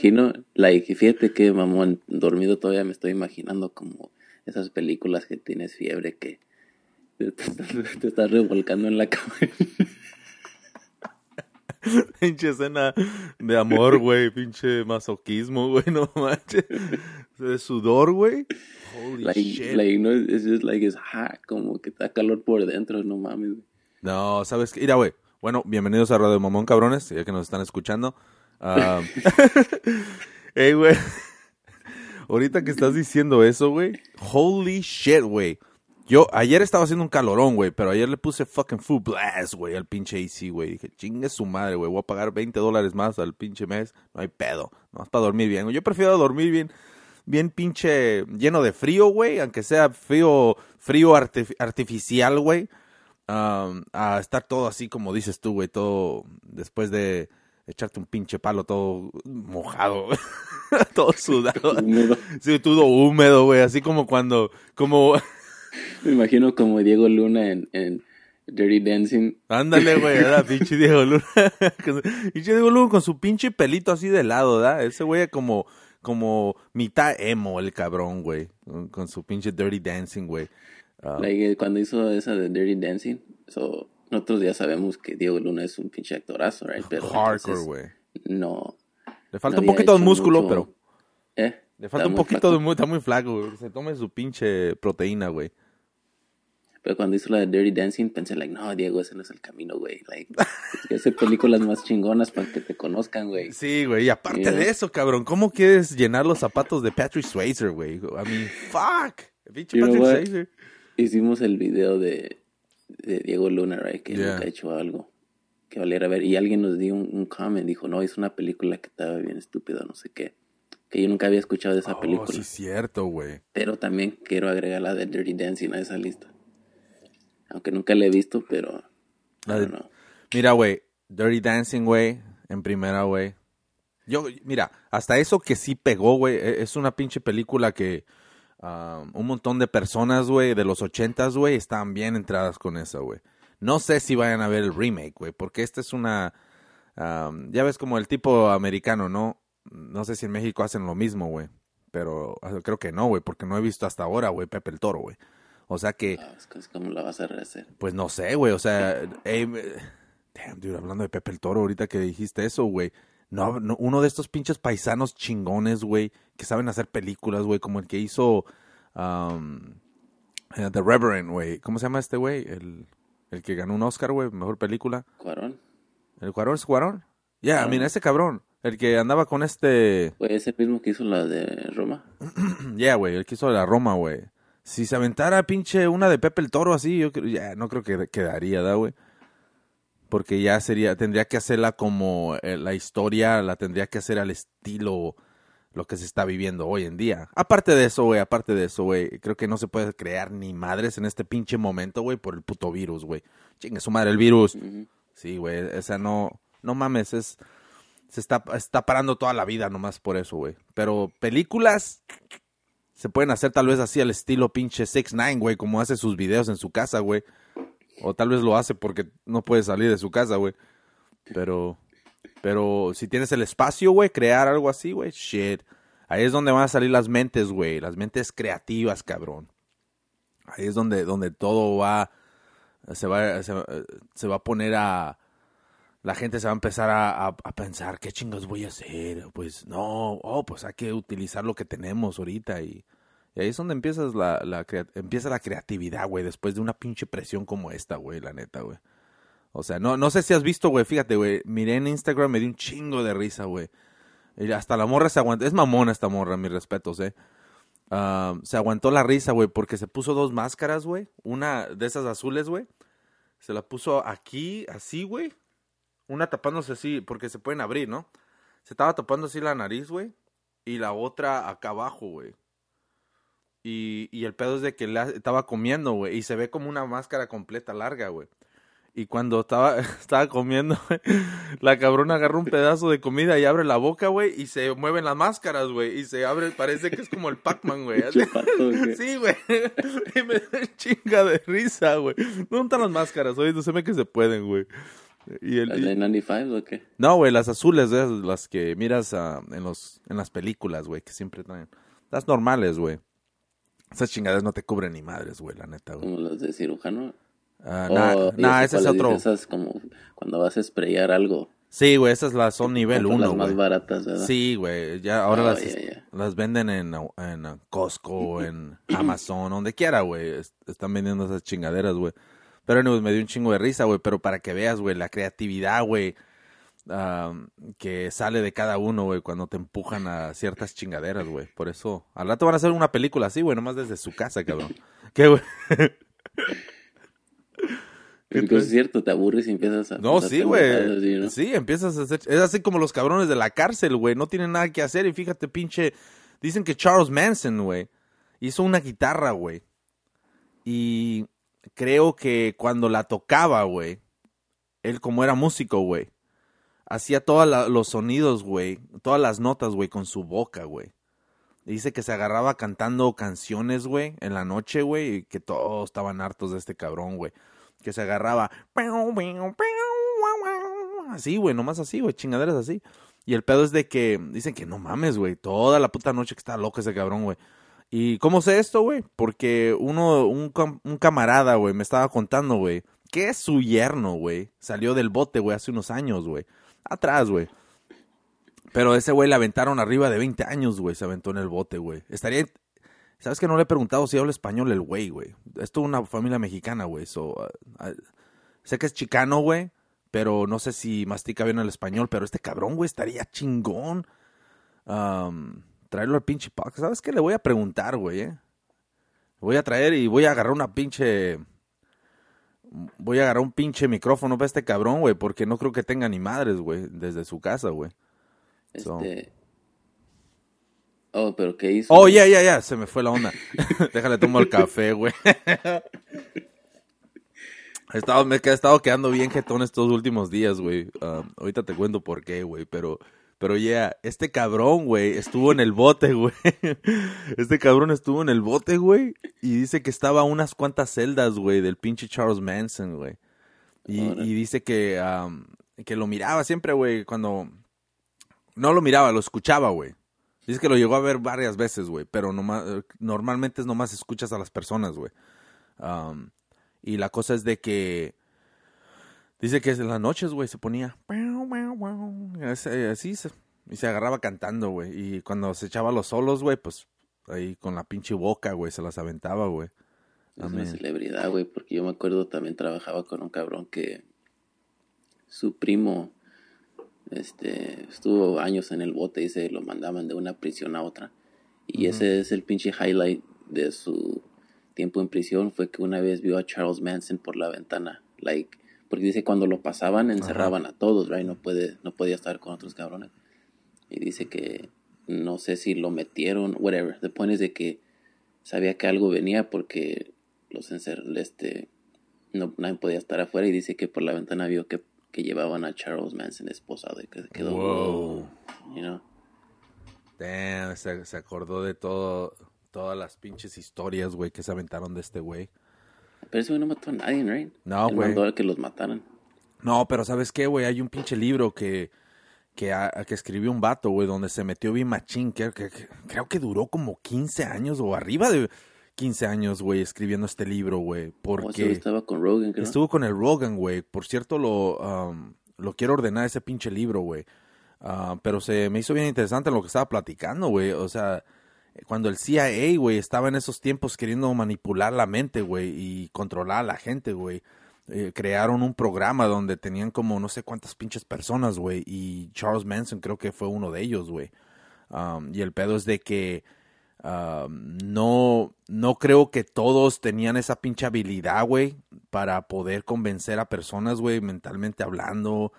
imagino, like, fíjate que, mamón, dormido todavía me estoy imaginando como esas películas que tienes fiebre que te, estás- te estás revolcando en la cama. pinche escena de amor, güey. Pinche masoquismo, güey. No manches. De sudor, güey. Holy like, shit. like, no, it's just like, it's hot, como que está calor por dentro, no mames. No, ¿sabes qué? Mira, güey. Bueno, bienvenidos a Radio Mamón, cabrones, ya que nos están escuchando. Ah, Ey, güey. Ahorita que estás diciendo eso, güey. Holy shit, güey. Yo, ayer estaba haciendo un calorón, güey, pero ayer le puse fucking full blast, güey, al pinche AC, güey. Dije, chingue su madre, güey, voy a pagar 20 dólares más al pinche mes. No hay pedo, no para dormir bien. Yo prefiero dormir bien, bien pinche lleno de frío, güey, aunque sea frío, frío artif- artificial, güey. um, a estar todo así como dices tú, güey, todo después de echarte un pinche palo todo mojado, todo sudado. Húmedo. Sí, todo húmedo, güey, así como cuando, como, Me imagino como Diego Luna en, en Dirty Dancing. ándale, güey, era pinche Diego Luna, pinche Diego Luna con su pinche pelito así de lado, ¿verdad? Ese güey como, como mitad emo, el cabrón, güey, con, con su pinche Dirty Dancing, güey. Ah, Like, eh, cuando hizo esa de Dirty Dancing, so, nosotros ya sabemos que Diego Luna es un pinche actorazo, right? Pero hardcore, güey. No. Le falta no un poquito de músculo, mucho- pero ¿Eh? le falta un poquito flaco. de, mu- está muy flaco, güey. Se tome su pinche proteína, güey. Pero cuando hizo la de Dirty Dancing, pensé, like, no, Diego, ese no es el camino, güey. Like, que hacer películas más chingonas para que te conozcan, güey. Sí, güey, y aparte Yeah. de eso, cabrón, ¿cómo quieres llenar los zapatos de Patrick Swayze, güey? I mean, fuck. Pinche Patrick what? Swayze. Hicimos el video de, de Diego Luna, right? Que Yeah. nunca ha hecho algo que valiera ver. Y alguien nos dio un, un comment, dijo, no, es una película que estaba bien estúpida, no sé qué. Que yo nunca había escuchado de esa Oh, película. sí, cierto, güey. Pero también quiero agregar la de Dirty Dancing a esa lista. Aunque nunca la he visto, pero... La de-. Mira, güey, Dirty Dancing, güey, en primera, güey. Yo, mira, hasta eso que sí pegó, güey, e- es una pinche película que um, un montón de personas, güey, de los ochentas, güey, están bien entradas con esa, güey. No sé si vayan a ver el remake, güey, porque esta es una... um, ya ves como el tipo americano, ¿no? No sé si en México hacen lo mismo, güey. Pero creo que no, güey, porque no he visto hasta ahora, güey, Pepe el Toro, güey. O sea que... Ah, como la vas a rehacer. Pues no sé, güey, o sea, eh, eh, damn, dude, hablando de Pepe el Toro, ahorita que dijiste eso, güey, no, no, uno de estos pinches paisanos chingones, güey, que saben hacer películas, güey, como el que hizo um, The Reverend, güey, ¿cómo se llama este güey? El, el que ganó un Oscar, güey, mejor película. Cuarón. ¿El Cuarón es Cuarón? Ya, Cuarón. mira, ese cabrón, el que andaba con este... Fue ese mismo que hizo la de Roma. Ya, güey, el que hizo la Roma, güey. Si se aventara pinche una de Pepe el Toro así, yo creo, ya no creo que quedaría, ¿da, güey? Porque ya sería, tendría que hacerla como eh, la historia, la tendría que hacer al estilo lo que se está viviendo hoy en día. Aparte de eso, güey, aparte de eso, güey, creo que no se puede crear ni madres en este pinche momento, güey, por el puto virus, güey. Chingue su madre el virus. Sí, güey, o sea, no, no mames, es, se está, está parando toda la vida nomás por eso, güey. Pero películas se pueden hacer tal vez así al estilo pinche 6 9 güey, como hace sus videos en su casa, güey. O tal vez lo hace porque no puede salir de su casa, güey. Pero, pero si tienes el espacio, güey, crear algo así, güey, shit. Ahí es donde van a salir las mentes, güey, las mentes creativas, cabrón. Ahí es donde, donde todo va, se va, se, se va a poner a, la gente se va a empezar a, a- pensar, ¿qué chingos voy a hacer? Pues no, oh, pues hay que utilizar lo que tenemos ahorita y, y ahí es donde empiezas la, la empieza la creatividad, güey, después de una pinche presión como esta, güey, la neta, güey. O sea, no, no sé si has visto, güey, fíjate, güey, miré en Instagram, me di un chingo de risa, güey. Hasta la morra se aguantó, es mamona esta morra, mis respetos, eh. Ah, se aguantó la risa, güey, porque se puso dos máscaras, güey. Una de esas azules, güey. Se la puso aquí, así, güey. Una tapándose así, porque se pueden abrir, ¿no? Se estaba tapando así la nariz, güey. Y la otra acá abajo, güey. Y, y el pedo es de que la estaba comiendo, güey. Y se ve como una máscara completa larga, güey. Y cuando estaba, estaba comiendo, güey, la cabrona agarra un pedazo de comida y abre la boca, güey, y se mueven las máscaras, güey. Y se abre, parece que es como el Pac-Man, güey. Sí, güey. Y me da chinga de risa, güey. ¿Dónde están las máscaras? Oye, no se ve que se pueden, güey. Y el, ¿Las de 95 o qué? no, güey, las azules, esas, las que miras ah, en, los, en las películas, güey, que siempre traen. Las normales, güey. Esas chingadas no te cubren ni madres, güey, la neta, güey. Como las de cirujano. Ah, Oh, nah, ese es otro. Esas como cuando vas a sprayar algo. Sí, güey, esas las son nivel compras 1, Las más baratas, ¿verdad? Sí, güey, ya ahora Oh, las, venden en, en Costco, en Amazon, donde quiera, güey. es- Están vendiendo esas chingaderas, güey. Pero anyways, me dio un chingo de risa, güey. Pero para que veas, güey, la creatividad, güey, um, que sale de cada uno, güey, cuando te empujan a ciertas chingaderas, güey. Por eso, al rato van a hacer una película así, güey, nomás desde su casa, cabrón. ¿Qué, güey? ¿Qué Porque es cierto, te aburres y empiezas a... No, sí, güey. Sí, empiezas a hacer. Es así como los cabrones de la cárcel, güey. No tienen nada que hacer. Y fíjate, pinche. Dicen que Charles Manson, güey, hizo una guitarra, güey. Y creo que cuando la tocaba, güey, él como era músico, güey, hacía todos los sonidos, güey, todas las notas, güey, con su boca, güey. Dice que se agarraba cantando canciones, güey, en la noche, güey, y que todos estaban hartos de este cabrón, güey. Que se agarraba. Así, güey, nomás así, güey, chingaderas así. Y el pedo es de que dicen que no mames, güey, toda la puta noche que está loco ese cabrón, güey. ¿Y cómo sé esto, güey? Porque uno, un, un camarada, güey, me estaba contando, güey, que su yerno, güey, salió del bote, güey, hace unos años, güey. Atrás, güey. Pero ese güey le aventaron arriba de 20 años, güey, se aventó en el bote, güey. Estaría... ¿Sabes que no le he preguntado si habla español el güey, güey? Es toda una familia mexicana, güey. So, uh, uh, sé que es chicano, güey, pero no sé si mastica bien el español. Pero este cabrón, güey, estaría chingón. Traerlo al pinche podcast. ¿Sabes qué? Le voy a preguntar, güey, eh. Voy a traer y voy a agarrar una pinche... Voy a agarrar un pinche micrófono para este cabrón, güey, porque no creo que tenga ni madres, güey, desde su casa, güey. So- Este... Oh, pero ¿qué hizo? Oh, ya, ya, ya, se me fue la onda. Déjale, tomo el café, güey. He estado, me he estado quedando bien jetón estos últimos días, güey. Um, ahorita te cuento por qué, güey, pero... Pero ya, este cabrón, güey, estuvo en el bote, güey. Este cabrón estuvo en el bote, güey. Y dice que estaba a unas cuantas celdas, güey, del pinche Charles Manson, güey. Y, dice que, um, que lo miraba siempre, güey, cuando... No lo miraba, lo escuchaba, güey. Dice que lo llegó a ver varias veces, güey, pero nomás, normalmente es nomás escuchas a las personas, güey. Um, y la cosa es de que dice que en las noches, güey, se ponía así, así se, y se agarraba cantando, güey. Y cuando se echaba los solos, güey, pues ahí con la pinche boca, güey, se las aventaba, güey. Es una celebridad, güey, porque yo me acuerdo también trabajaba con un cabrón que su primo este estuvo años en el bote y se lo mandaban de una prisión a otra. Y ese es el pinche highlight de su tiempo en prisión fue que una vez vio a Charles Manson por la ventana, like, porque dice cuando lo pasaban encerraban a todos, right? No puede no podía estar con otros cabrones. Y dice que no sé si lo metieron, whatever. The point es de que sabía que algo venía porque los encer este no nadie podía estar afuera y dice que por la ventana vio que, que llevaban a Charles Manson esposado y que se quedó Wow. you know Damn, se, se acordó de todo, todas las pinches historias, güey, que se aventaron de este güey. Pero ese güey no mató a nadie right No, Él güey. mandó a que los mataran No, pero ¿sabes qué, güey? Hay un pinche libro que, que, a- que escribió un vato, güey, donde se metió bien machín. Que, que- que- creo que duró como 15 años o arriba de 15 años, güey, escribiendo este libro, güey. o ese güey Porque estaba con Rogan creo estuvo con el Rogan, güey. Por cierto, lo, um, lo quiero ordenar ese pinche libro, güey. Ah, pero se me hizo bien interesante lo que estaba platicando, güey. O sea, cuando el CIA, güey, estaba en esos tiempos queriendo manipular la mente, güey, y controlar a la gente, güey. eh, crearon un programa donde tenían como no sé cuántas pinches personas, güey, y Charles Manson creo que fue uno de ellos, güey. Um, y el pedo es de que um, no, no creo que todos tenían esa pinche habilidad, güey, para poder convencer a personas, güey, mentalmente hablando.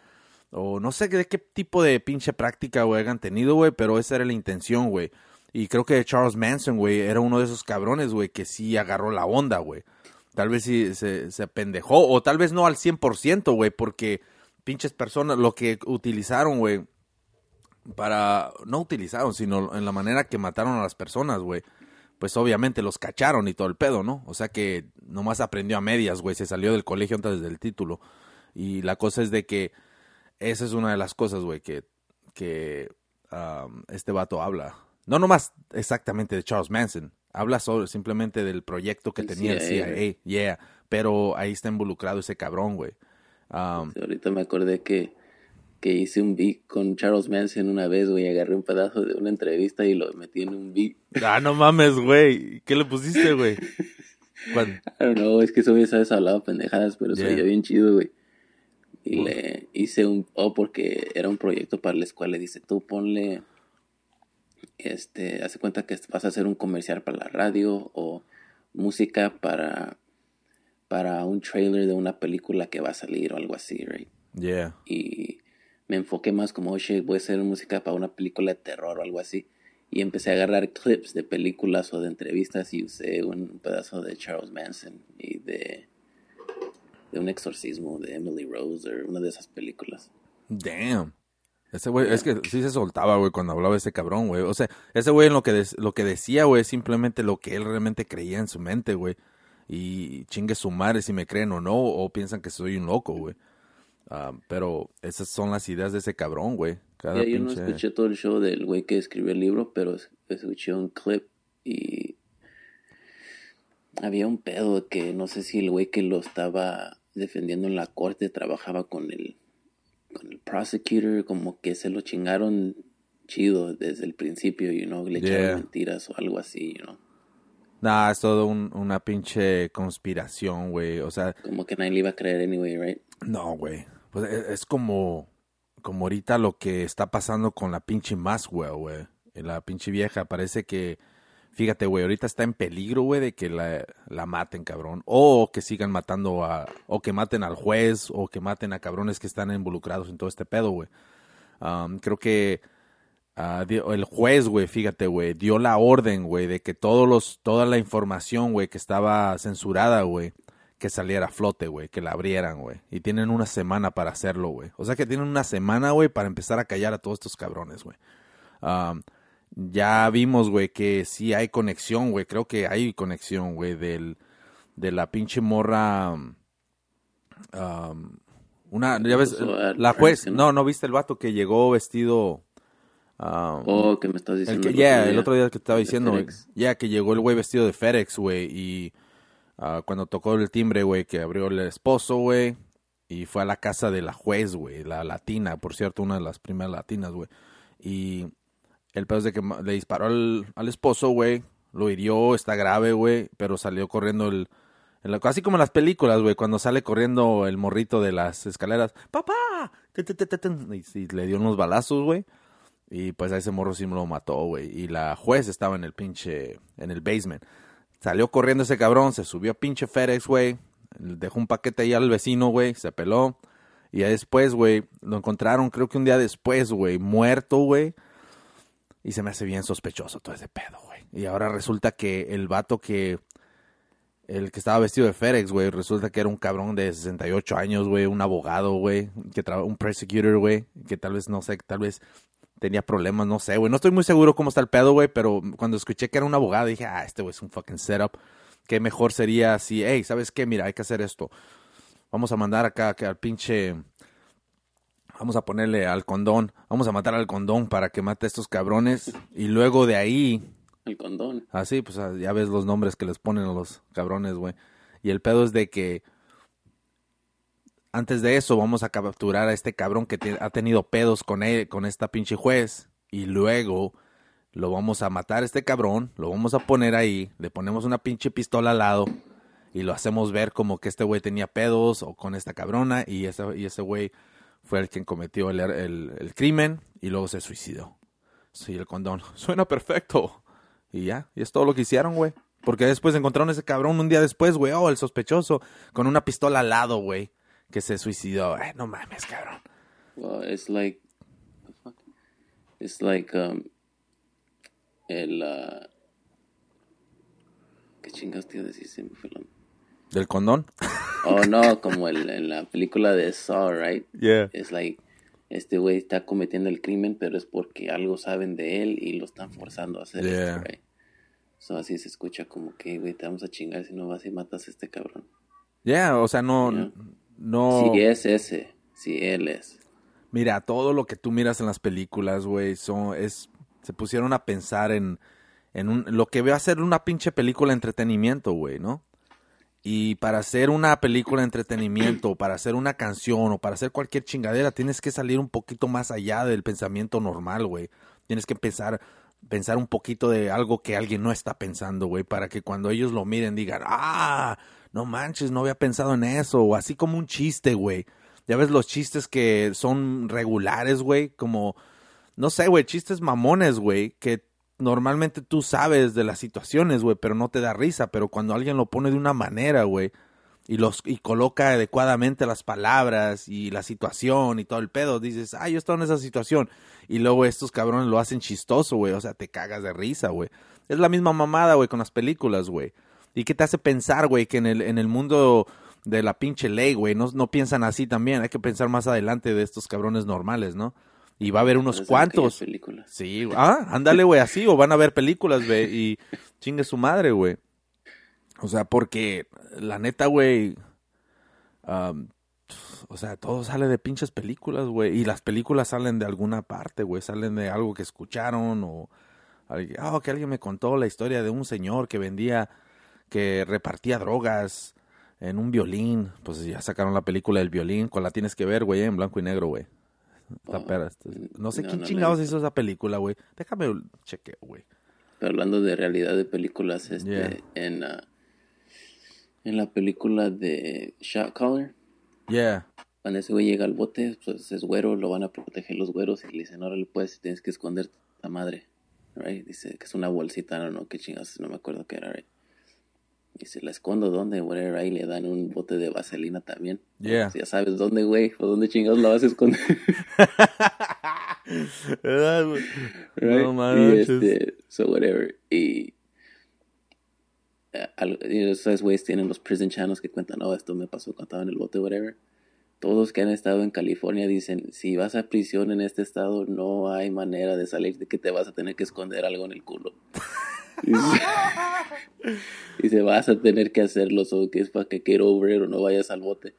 O no sé de qué tipo de pinche práctica, güey, hayan tenido, güey, pero esa era la intención, güey. Y creo que Charles Manson, güey, era uno de esos cabrones, güey, que sí agarró la onda, güey. Tal vez sí se, se pendejó, o tal vez no al 100%, güey, porque pinches personas, lo que utilizaron, güey, para, no utilizaron, sino en la manera que mataron a las personas, güey, pues obviamente los cacharon y todo el pedo, ¿no? O sea que nomás aprendió a medias, güey, se salió del colegio antes del título. Y la cosa es de que esa es una de las cosas, güey, que, que este vato habla. No nomás exactamente de Charles Manson, habla sobre, simplemente del proyecto que tenía el CIA, yeah, pero ahí está involucrado ese cabrón, güey. ahorita me acordé que que hice un beat con Charles Manson una vez, güey. Agarré un pedazo de una entrevista y lo metí en un beat. Ah, no mames, güey. ¿Qué le pusiste, güey? Know, es que eso ya sabes hablado pendejadas, pero yeah. soy bien chido, güey. Y le hice un, oh, porque era un proyecto para la escuela. Dice, tú ponle, este, hace cuenta que vas a hacer un comercial para la radio o música para, para un trailer de una película que va a salir o algo así, right? Yeah. Y me enfoqué más como, oye, voy a hacer música para una película de terror o algo así. Y empecé a agarrar clips de películas o de entrevistas y usé un pedazo de Charles Manson y de, de un exorcismo de Emily Rose o una de esas películas. Damn. Ese güey, es que sí se soltaba, güey, cuando hablaba ese cabrón, güey. O sea, ese güey en lo que, lo que decía, güey, simplemente lo que él realmente creía en su mente, güey. Y chingue su madre si me creen o no, o piensan que soy un loco, güey. Ah, pero esas son las ideas de ese cabrón, güey. yo no escuché todo el show del güey que escribió el libro, pero escuché un clip y había un pedo que no sé si el güey que lo estaba defendiendo en la corte trabajaba con el con el prosecutor, como que se lo chingaron chido desde el principio, you know, le echaron mentiras o algo así, you know. Nah, es todo una pinche conspiración, güey, o sea... Como que nadie le iba a creer anyway, right? No, güey. Pues e, es como, como ahorita lo que está pasando con la pinche Maswell, güey. La pinche vieja, parece que, fíjate, güey, ahorita está en peligro, güey, de que la, maten, cabrón. O que sigan matando a, o que maten al juez, o que maten a cabrones que están involucrados en todo este pedo, güey. creo que uh, el juez, güey, fíjate, güey, dio la orden, güey, de que todos los, toda la información, güey, que estaba censurada, güey, que saliera a flote, güey, que la abrieran, güey. Y tienen una semana para hacerlo, güey. O sea que tienen una semana, güey, para empezar a callar a todos estos cabrones, güey. Ya vimos, güey, que sí hay conexión, güey. Creo que hay conexión, güey, del, de la pinche morra. una, ya ves, la juez. No, no viste el vato que llegó vestido. oh, que me estás diciendo. Ya, el, otro día que te estaba diciendo, ya que llegó el güey vestido de FedEx, güey, y Ah, cuando tocó el timbre, güey, que abrió el esposo, güey. Y fue a la casa de la juez, güey, la latina, por cierto, una de las primeras latinas, güey. Y el pedo es de que le disparó al, al esposo, güey. Lo hirió, está grave, güey. Pero salió corriendo el, el. Así como en las películas, güey, cuando sale corriendo el morrito de las escaleras. ¡Papá! Y, le dio unos balazos, güey. Y pues a ese morro sí me lo mató, güey. Y la juez estaba en el pinche. en el basement. Salió corriendo ese cabrón, se subió a pinche FedEx, güey. Dejó un paquete ahí al vecino, güey. Se peló. Y después, güey, lo encontraron creo que un día después, güey, muerto, güey. Y se me hace bien sospechoso todo ese pedo, güey. Y ahora resulta que el vato que... El que estaba vestido de FedEx, güey, resulta que era un cabrón de 68 años, güey, un abogado, güey, que un prosecutor, güey, que tal vez, no sé, tal vez tenía problemas, no sé, güey. No estoy muy seguro cómo está el pedo, güey, pero cuando escuché que era un abogado dije, ah, este güey es un fucking setup. Qué mejor sería si, hey, ¿sabes qué? Mira, hay que hacer esto. Vamos a mandar acá que al pinche. Vamos a ponerle al condón. Vamos a matar al condón para que mate a estos cabrones. Y luego de ahí. El condón. Así, ah, pues ah, ya ves los nombres que les ponen a los cabrones, güey. Y el pedo es de que antes de eso vamos a capturar a este cabrón que ha tenido pedos con él, con esta pinche juez. Y luego lo vamos a matar a este cabrón, lo vamos a poner ahí, le ponemos una pinche pistola al lado y lo hacemos ver como que este güey tenía pedos o con esta cabrona y ese, y ese güey fue el quien cometió el, el, crimen y luego se suicidó. Sí, el condón. Suena perfecto. Y ya, y es todo lo que hicieron, güey. Porque después encontraron ese cabrón un día después, güey. Oh, el sospechoso. Con una pistola al lado, güey que se suicidó. Ay, no mames, cabrón. Well, it's like, it's like, um, el, uh, ¿qué chingas te a decir? Me. ¿Del condón? Oh, no, como el, en la película de Saw, right? Yeah. Es like, este güey está cometiendo el crimen, pero es porque algo saben de él y lo están forzando a hacer Yeah. esto, right? So así se escucha como que, güey, te vamos a chingar si no vas y matas a este cabrón. Yeah, o sea, no, Yeah. no. Si es ese, si él es. Mira, todo lo que tú miras en las películas, güey, son, es, se pusieron a pensar en, en un, lo que va a ser una pinche película de entretenimiento, güey, ¿no? Y para hacer una película de entretenimiento, para hacer una canción o para hacer cualquier chingadera, tienes que salir un poquito más allá del pensamiento normal, güey. Tienes que pensar, pensar un poquito de algo que alguien no está pensando, güey, para que cuando ellos lo miren digan, ah, no manches, no había pensado en eso, o así como un chiste, güey. Ya ves los chistes que son regulares, güey, como, no sé, güey, chistes mamones, güey, que normalmente tú sabes de las situaciones, güey, pero no te da risa, pero cuando alguien lo pone de una manera, güey, y los y coloca adecuadamente las palabras y la situación y todo el pedo, dices, ah, yo estaba en esa situación. Y luego estos cabrones lo hacen chistoso, güey, o sea, te cagas de risa, güey. Es la misma mamada, güey, con las películas, güey. ¿Y qué te hace pensar, güey, que en el, en el mundo de la pinche ley, güey, no, no piensan así también? Hay que pensar más adelante de estos cabrones normales, ¿no? Y va a haber unos cuantos. películas. Sí, ah, ándale, güey, así, o van a ver películas, güey, y chingue su madre, güey. O sea, porque la neta, güey, am, o sea, todo sale de pinches películas, güey, y las películas salen de alguna parte, güey, salen de algo que escucharon o, ah, que alguien me contó la historia de un señor que vendía, que repartía drogas en un violín, pues ya sacaron la película del violín, cuál la tienes que ver, güey, en blanco y negro, güey. Está Oh, pera, está- no sé no, quién no chingados hizo esa película, güey. Déjame chequeo, güey. Pero hablando de realidad de películas, este, Yeah. en, ah, en la película de Shot Caller, Yeah. cuando ese güey llega al bote, pues es güero, lo van a proteger los güeros y le dicen, órale pues, tienes que esconder la madre, right? Dice que es una bolsita, no, no, qué chingas, no me acuerdo qué era, right? Dice, ¿la escondo dónde? Whatever, ahí le dan un bote de vaselina también. Yeah. Pues ya sabes dónde, güey, o dónde chingados la vas a esconder. Right? No y manches. este, so whatever. Y, eh, al- y esos güeyes tienen los prison channels que cuentan, no, esto me pasó cuando estaba en el bote, whatever. Todos que han estado en California dicen, si vas a prisión en este estado, no hay manera de salir de que te vas a tener que esconder algo en el culo. Dice, dice, vas a tener que hacerlo, o que es para que get over it o no vayas al bote.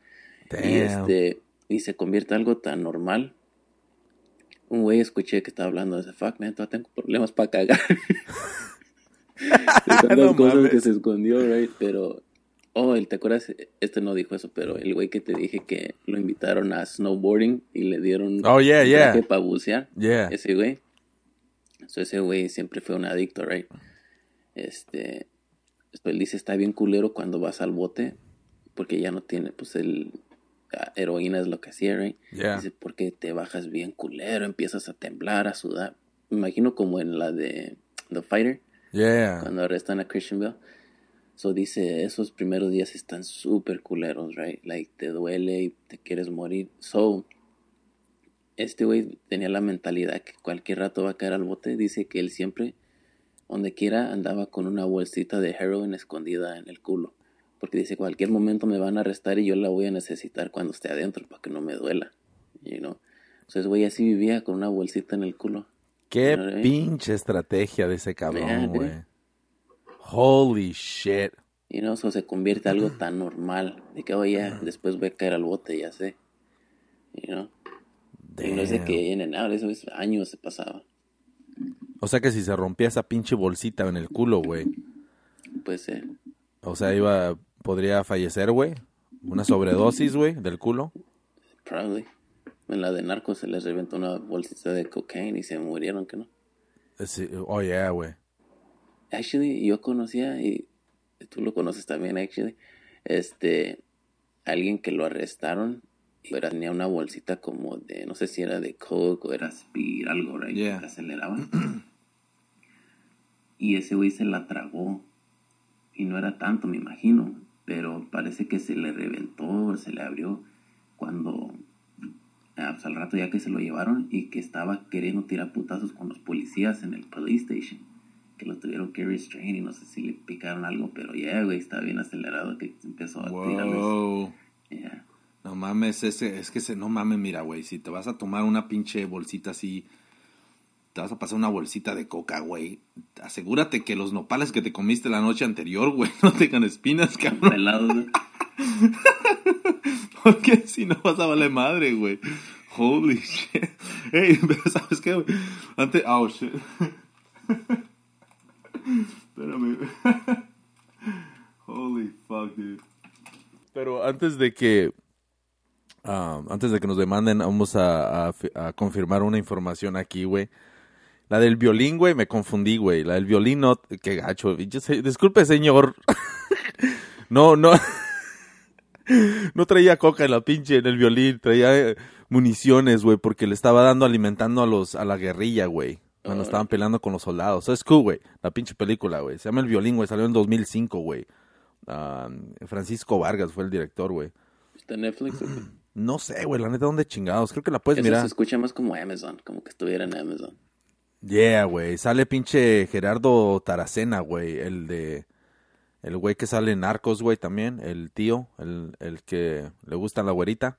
Y Damn. este, y se convierte en algo tan normal. Un güey escuché que estaba hablando de ese fuck, man, todavía tengo problemas para cagar. Tantas No cosas que se escondió, right? Pero, oh, el- ¿te acuerdas? Este no dijo eso, pero el güey que te dije que lo invitaron a snowboarding y le dieron Oh, yeah, yeah. para bucear. Yeah. Ese güey. So, ese güey siempre fue un adicto, right? Este, él dice, está bien culero cuando vas al bote, porque ya no tiene, pues el heroína es lo que hacía, right? Yeah. Dice, porque te bajas bien culero, empiezas a temblar, a sudar. Me imagino como en la de The Fighter, Yeah. cuando arrestan a Christian Bell. So dice, esos primeros días están súper culeros, right? Like, te duele y te quieres morir. So, este güey tenía la mentalidad que cualquier rato va a caer al bote. Dice que él siempre, donde quiera, andaba con una bolsita de heroin escondida en el culo. Porque dice, cualquier momento me van a arrestar y yo la voy a necesitar cuando esté adentro para que no me duela. You know? Entonces, güey, así vivía con una bolsita en el culo. Qué Alright. pinche estrategia de ese cabrón, güey. Holy shit. Y no, eso se convierte en algo tan normal. De que, oye, después voy a caer al bote, ya sé. You know? Y no es de que en and out, eso es años se pasaba. O sea que si se rompía esa pinche bolsita en el culo, güey. Pues, eh, O sea, iba, podría fallecer, güey. Una sobredosis, güey, del culo. probably. En la de narcos se les reventó una bolsita de cocaine y se murieron, que no. Eh, sí, Oh, yeah, güey. Actually, yo conocía, y tú lo conoces también, actually, este, alguien que lo arrestaron, y era- tenía una bolsita como de, no sé si era de coke o era speed, algo, right, Yeah. que aceleraba. Y ese güey se la tragó, y no era tanto, me imagino, pero parece que se le reventó, se le abrió cuando, ah, pues, al rato ya que se lo llevaron, y que estaba queriendo tirar putazos con los policías en el police station que lo tuvieron que restrain y no sé si le picaron algo, pero ya, güey, estaba bien acelerado que empezó a tirarles. Yeah. No mames, ese, es que se, no mames, mira, güey, si te vas a tomar una pinche bolsita así, te vas a pasar una bolsita de coca, güey, asegúrate que los nopales que te comiste la noche anterior, güey, no tengan espinas, cabrón. Pelados, güey. Porque si no vas a valer madre, güey. Holy shit. Hey, pero ¿sabes qué, güey? Antes, oh shit. Espérame. Holy fuck, dude. Pero antes de que Ah, antes de que nos demanden, vamos a, confirmar una información aquí, güey. La del violín, güey, me confundí, güey. La del violín, no, qué gacho. disculpe, señor. no, no. no traía coca en la pinche, en el violín. Traía eh, municiones, güey, porque le estaba dando, alimentando a los, a la guerrilla, güey. Cuando estaban peleando con los soldados. es cool, güey. La pinche película, güey. Se llama El Violín, güey. Salió en 2005, güey. Ah, Francisco Vargas fue el director, güey. ¿Está en Netflix? No sé, güey, la neta, ¿dónde chingados? Creo que la puedes Eso mirar. se escucha más como Amazon, como que estuviera en Amazon. Yeah, güey. Sale pinche Gerardo Taracena, güey. El de. El güey que sale en Narcos, güey, también. El tío. El, el que le gusta la güerita.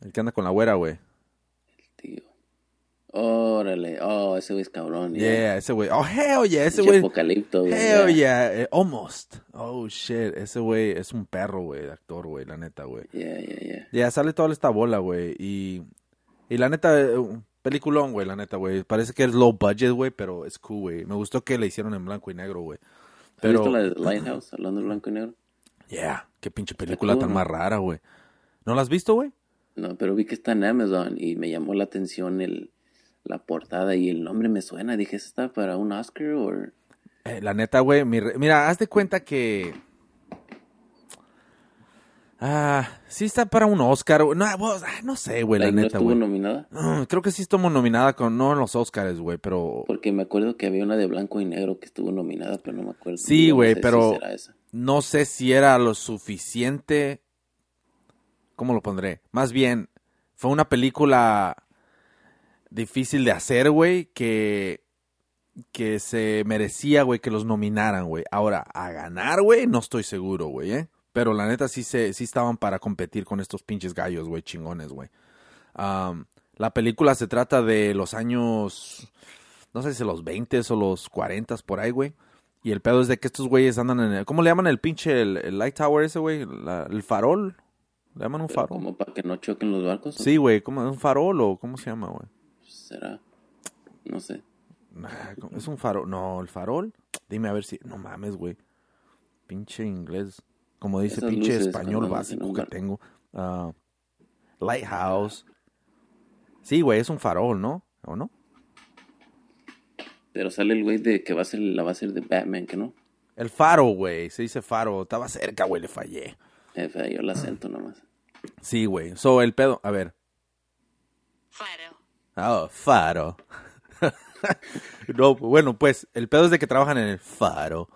El que anda con la güera, güey. El tío. Órale, oh, ese güey es cabrón. Yeah, ese güey. Oh, hell yeah, ese güey. Apocalipto, güey. Hell yeah, eh, almost. Oh, shit, ese güey es un perro, güey, de actor, güey, la neta, güey. Yeah, yeah, yeah. Ya, sale toda esta bola, güey, y... Y la neta, eh, peliculón, güey, la neta, güey. Parece que es low budget, güey, pero es cool, güey. Me gustó que le hicieron en blanco y negro, güey. Pero... ¿Has visto la de Lighthouse, hablando de blanco y negro? Yeah, qué pinche película tan más rara, güey. ¿No la has visto, güey? No, pero vi que está en Amazon y me llamó la atención el la portada y el nombre me suena. Dije, ¿está para un Oscar o...? Eh, la neta, güey, mira, haz de cuenta que... Ah, sí está para un Oscar. No, ah, no sé, güey, la, neta, güey. ¿No estuvo nominada? Mm, creo que sí estuvo nominada, con, no en los Oscars, güey, pero... Porque me acuerdo que había una de blanco y negro que estuvo nominada, pero no me acuerdo. Sí, güey, pero no sé si era lo suficiente... ¿Cómo lo pondré? Más bien, fue una película difícil de hacer, güey, que, que se merecía, güey, que los nominaran, güey. Ahora, a ganar, güey, no estoy seguro, güey, ¿eh? Pero la neta sí, se, sí estaban para competir con estos pinches gallos, güey, chingones, güey. la película se trata de los años, no sé si los 20 o los 40 por ahí, güey. Y el pedo es de que estos güeyes andan en el, ¿cómo le llaman el pinche, el, Light Tower ese, güey? el farol. ¿Le llaman un farol? ¿Como para que no choquen los barcos? Sí, güey, ¿como un farol o cómo se llama, güey? será. No sé. Es un farol. No, el farol. Dime a ver si. No mames, güey. Pinche inglés. Como dice, pinche español básico que tengo. Uh, lighthouse. Sí, güey, es un farol, ¿no? ¿O no? Pero sale el güey de que va a ser la va a ser de Batman, ¿que no? El faro, güey. Se dice faro. Estaba cerca, güey, le fallé. Le falló el acento nomás. Sí, güey. So, el pedo. A ver. Faro. Oh, faro. no, bueno, pues el pedo es de que trabajan en el faro.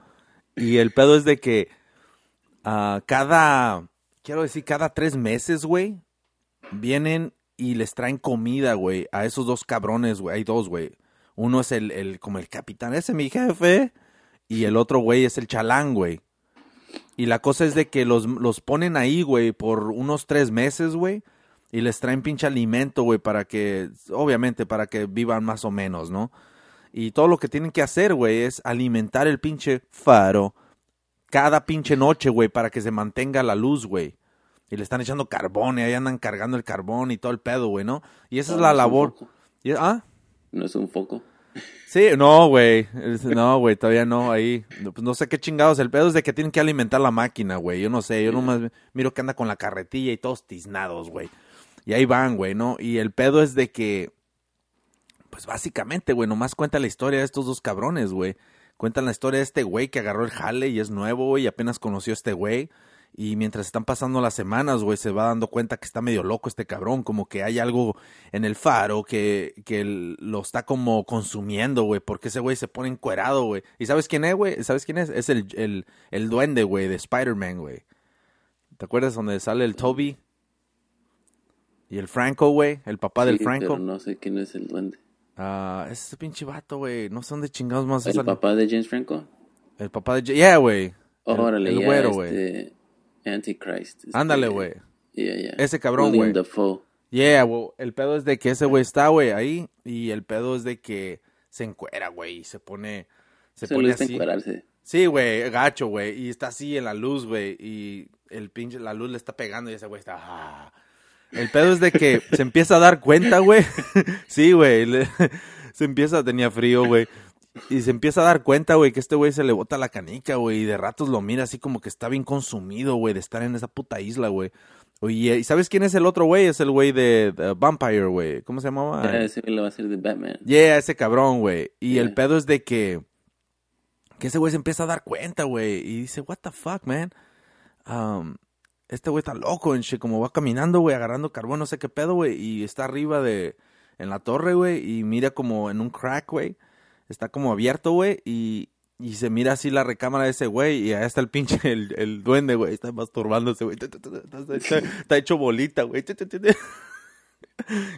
Y el pedo es de que cada, quiero decir, cada tres meses, güey, vienen y les traen comida, güey, a esos dos cabrones, güey. Hay dos, güey. Uno es el, el, como el capitán, ese mi jefe. Y el otro, güey, es el chalán, güey. Y la cosa es de que los, los ponen ahí, güey, por unos tres meses, güey y les traen pinche alimento, güey, para que, obviamente, para que vivan más o menos, ¿no? Y todo lo que tienen que hacer, güey, es alimentar el pinche faro cada pinche noche, güey, para que se mantenga la luz, güey. Y le están echando carbón y ahí andan cargando el carbón y todo el pedo, güey, ¿no? Y esa es la labor. ¿Ah? No es un foco. Sí, no, güey. No, güey, todavía no. Ahí. Pues no sé qué chingados. El pedo es de que tienen que alimentar la máquina, güey. Yo no sé. Yo nomás miro que anda con la carretilla y todos tiznados, güey. Y ahí van, güey, ¿no? Y el pedo es de que, pues básicamente, güey, nomás cuenta la historia de estos dos cabrones, güey. Cuentan la historia de este güey que agarró el jale y es nuevo, güey, y apenas conoció a este güey. Y mientras están pasando las semanas, güey, se va dando cuenta que está medio loco este cabrón, como que hay algo en el faro que, que lo está como consumiendo, güey, porque ese güey se pone encuerado, güey. ¿Y sabes quién es, güey? ¿Sabes quién es? Es el, el, el duende, güey, de Spider-Man, güey. ¿Te acuerdas donde sale el Toby? Y el Franco, güey, el papá del Franco. Pero no sé quién es el duende. Ah, ese pinche vato, güey. No sé dónde chingados más ¿El papá de James Franco? El papá de... Yeah, güey. El- Órale, el ya, güero, güey. este, Antichrist. este, Ándale, güey. yeah, yeah. Ese cabrón, güey. Yeah, güey. El pedo es de que ese güey está, güey, ahí. Y el pedo es de que se encuera, güey. Y se pone... Se, Se pone así. encuerarse. Sí, güey, gacho, güey. Y está así en la luz, güey. Y el pinche, la luz le está pegando y ese güey está. ah. El pedo es de que se empieza a dar cuenta, güey. sí, güey. Se empieza, tenía frío, güey. Y se empieza a dar cuenta, güey, que este güey se le bota la canica, güey. Y de ratos lo mira así como que está bien consumido, güey, de estar en esa puta isla, güey. Oye, ¿y sabes quién es el otro güey? Es el güey de, de Vampire, güey. ¿Cómo se llamaba? Ya, ese güey le va a hacer de Batman. Yeah, ese cabrón, güey. Y el Yeah. pedo es de que. Que ese güey se empieza a dar cuenta, güey. Y dice, what the fuck, man. Um, este güey está loco en. Como va caminando, güey, agarrando carbón, no sé qué pedo, güey. Y está arriba de. En la torre, güey. Y mira como en un crack, güey. Está como abierto, güey. Y. Y se mira así la recámara de ese güey. Y ahí está el pinche, el, el duende, güey. Está masturbándose, güey. Está, hecho bolita, güey.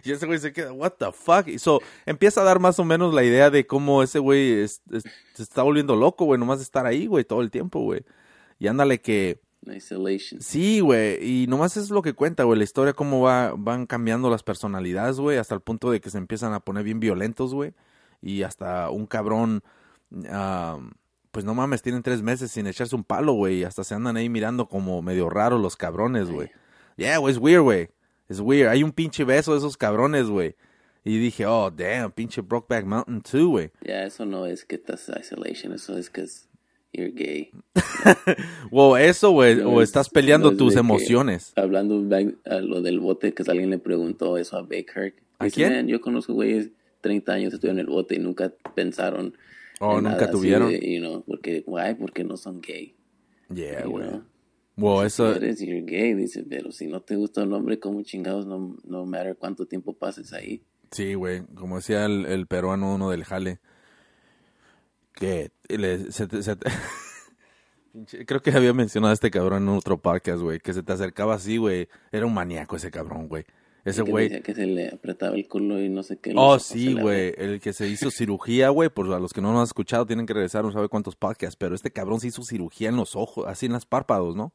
Y ese güey se queda, what the fuck? Y so, empieza a dar más o menos la idea de cómo ese güey se está volviendo loco, güey, nomás de estar ahí, güey, todo el tiempo, güey. Y ándale que, Isolation. sí, güey, y nomás es lo que cuenta, güey, la historia, cómo va, van cambiando las personalidades, güey, hasta el punto de que se empiezan a poner bien violentos, güey. Y hasta un cabrón, ah, pues no mames, tienen tres meses sin echarse un palo, güey, y hasta se andan ahí mirando como medio raros los cabrones, güey. Yeah, güey, es weird, güey. Es weird. Hay un pinche beso de esos cabrones, güey. Y dije, oh, damn, pinche Brokeback Mountain 2, güey. Ya, eso no es que estás isolation, eso es que you're gay. Wow, eso, güey. No o es- estás peleando no es tus de que- emociones. Hablando a lo del bote, que alguien le preguntó eso a Baker. ¿A Dice, quién? "Man, yo conozco güeyes 30 años estuvieron en el bote y nunca pensaron. Oh, nunca nada así tuvieron. de, you know, porque, why? Porque no son gay. Yeah, güey. Wow, Si eso. eres, you're gay, dice, pero si no te gusta un hombre, como chingados, no, no matter cuánto tiempo pases ahí. Sí, güey. Como decía el, el peruano uno del jale. Que le, se se Creo que había mencionado a este cabrón en otro podcast, güey. Que se te acercaba así, güey. Era un maníaco ese cabrón, güey. Ese que güey. decía que se le apretaba el culo y no sé qué. Oh, sí, güey. El que se hizo cirugía, güey. Por a los que no lo han escuchado, tienen que regresar, no sabe cuántos podcasts. Pero este cabrón se hizo cirugía en los ojos, así en las párpados, ¿no?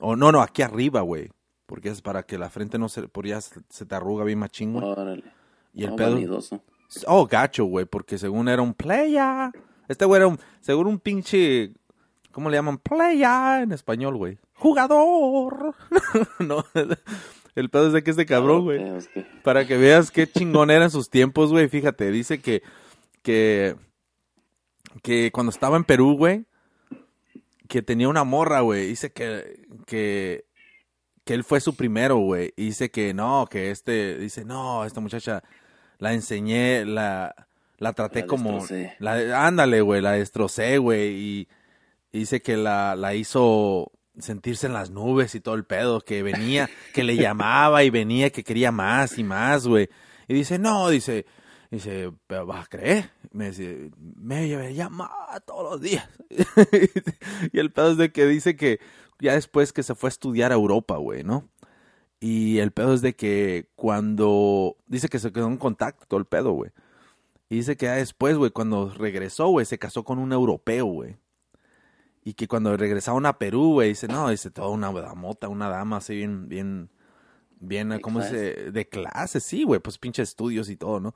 O no, no, aquí arriba, güey. Porque es para que la frente no se. Por ya se, te arruga bien machín, güey. Órale. Y el pedo. vanidoso. Oh, gacho, güey. Porque según era un playa. Este güey era un. Según un pinche. ¿Cómo le llaman? Playa en español, güey. Jugador. no. El pedo es de que este cabrón, güey. Para que veas qué chingón era en sus tiempos, güey. Fíjate, dice que, que, que cuando estaba en Perú, güey, que tenía una morra, güey. Dice que, que, que él fue su primero, güey. Y dice que no, que este, dice, no, esta muchacha la enseñé, la, la traté La como, destrocé. la, ándale, güey, la destrocé, güey. Y, dice que la, la hizo sentirse en las nubes y todo el pedo, que venía, que le llamaba y venía, que quería más y más, güey. Y dice, no, dice, dice, ¿pero vas a creer? Me dice, me llama todos los días. y el pedo es de que dice que ya después que se fue a estudiar a Europa, güey, ¿no? Y el pedo es de que cuando, dice que se quedó en contacto todo el pedo, güey. Y dice que ya después, güey, cuando regresó, güey, se casó con un europeo, güey. Y que cuando regresaron a Perú, güey, dice, no, dice, toda una damota, una dama así bien, bien, bien, De ¿cómo se? De clase, sí, güey, pues pinche estudios y todo, ¿no?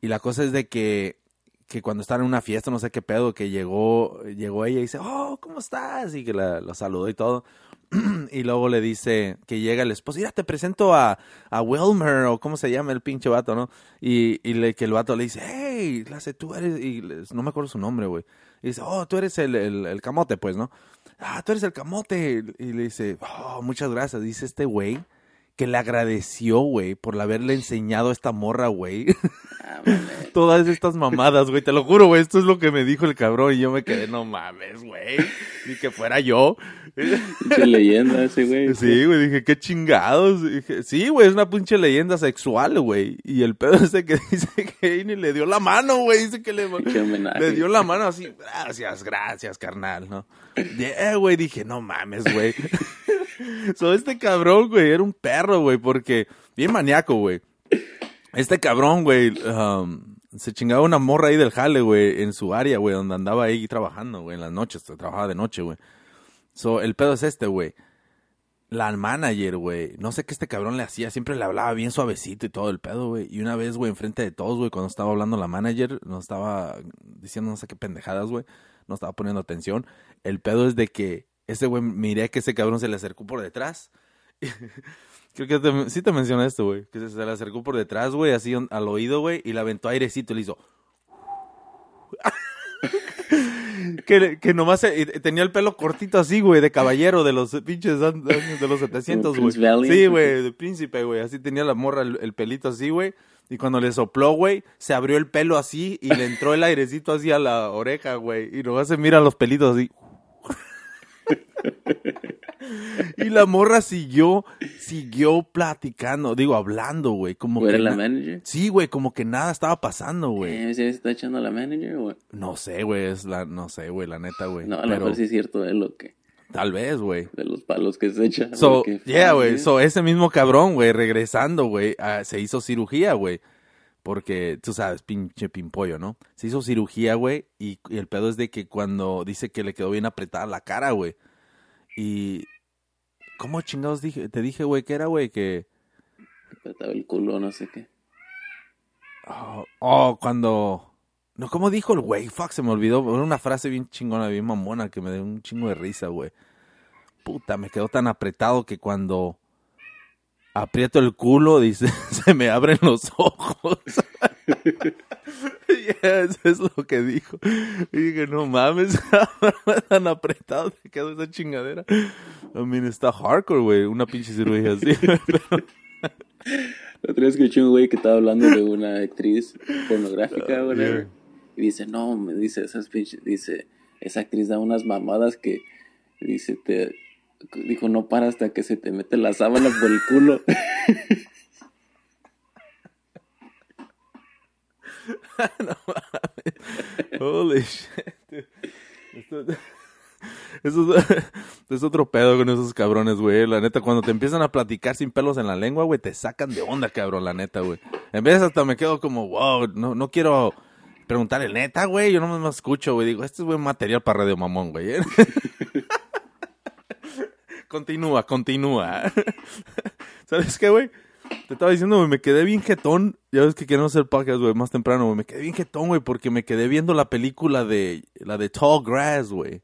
Y la cosa es de que, que cuando estaban en una fiesta, no sé qué pedo, que llegó, llegó ella y dice, oh, ¿cómo estás? Y que la, la saludó y todo. y luego le dice que llega el esposo, mira, te presento a, a Wilmer, o cómo se llama el pinche vato, ¿no? Y, y le, que el vato le dice, hey, hace, tú eres, y no me acuerdo su nombre, güey. Y dice, oh, tú eres el, el, el camote, pues, ¿no? Ah, tú eres el camote. Y le dice, oh, muchas gracias. Dice este güey que le agradeció, güey, por haberle enseñado a esta morra, güey. Ah. Todas estas mamadas, güey. Te lo juro, güey. Esto es lo que me dijo el cabrón. Y yo me quedé, no mames, güey. Ni que fuera yo. Pinche leyenda ese güey. Sí, güey, dije, qué chingados. Dije, sí, güey, es una pinche leyenda sexual, güey. Y el pedo ese que dice que ni le dio la mano, güey. Dice que le, le dio la mano así, gracias, gracias, carnal, ¿no? Yeah, güey, dije, no mames, güey. So, este cabrón, güey, era un perro, güey, porque bien maníaco, güey. Este cabrón, güey, um, se chingaba una morra ahí del jale, güey, en su área, güey, donde andaba ahí trabajando, güey, en las noches, trabajaba de noche, güey. So, el pedo es este, güey. La manager, güey, no sé qué este cabrón le hacía, siempre le hablaba bien suavecito y todo el pedo, güey. Y una vez, güey, enfrente de todos, güey, cuando estaba hablando la manager, nos estaba diciendo no sé qué pendejadas, güey, no estaba poniendo atención. El pedo es de que ese güey, miré que ese cabrón se le acercó por detrás. Creo que te- sí te menciona esto, güey. Que se, se le acercó por detrás, güey, así on- al oído, güey, y le aventó airecito y le hizo. que, que nomás se- tenía el pelo cortito así, güey, de caballero de los pinches años de los 700, güey. Sí, güey, de príncipe, güey. Así tenía la morra el, el pelito así, güey. Y cuando le sopló, güey, se abrió el pelo así y le entró el airecito así a la oreja, güey. Y nomás se miran los pelitos así. Y la morra siguió, siguió platicando, digo, hablando, güey. Como ¿O era que la na- manager? Sí, güey, como que nada estaba pasando, güey. Eh, ¿Se está echando a la manager o...? No sé, güey, es la, no sé, güey, la neta, güey. No, a lo Pero mejor sí es cierto de lo que... tal vez, güey. De los palos que se echa. So, yeah, güey, so ese mismo cabrón, güey, regresando, güey, se hizo cirugía, güey. Porque, tú sabes, pinche pimpollo, ¿no? Se hizo cirugía, güey, y, y el pedo es de que cuando dice que le quedó bien apretada la cara, güey. Y... ¿Cómo chingados dije? Te dije, güey, que era, güey, que... Apretaba el culo, no sé qué. Oh, oh, cuando... No, ¿cómo dijo el güey? Fuck, se me olvidó. Era una frase bien chingona, bien mamona, que me dio un chingo de risa, güey. Puta, me quedó tan apretado que cuando aprieto el culo, dice, se me abren los ojos. Yeah, eso es lo que dijo. Y dije, no mames, tan apretado te quedó esa chingadera. I mean, está hardcore, güey, una pinche cirugía así. Pero- La otra vez escuché un güey que estaba hablando de una actriz pornográfica, güey. yeah. Y dice, no, me dice, esas pinches, dice, esa actriz da unas mamadas que, dice, te, dijo, no para hasta que se te mete la sábana por el culo. Holy shit. eso es, otro pedo con esos cabrones, güey. La neta, cuando te empiezan a platicar sin pelos en la lengua, güey, te sacan de onda, cabrón, la neta, güey. En vez hasta me quedo como, wow, no, no quiero preguntar el neta, güey. Yo no me escucho, güey. Digo, este es buen material para Radio Mamón, güey. ¿eh? continúa, continúa. ¿Sabes qué, güey? Te estaba diciendo, güey, me quedé bien jetón. Ya ves que queremos hacer podcast, güey, más temprano, güey. Me quedé bien jetón, güey, porque me quedé viendo la película de, la de Tall Grass, güey.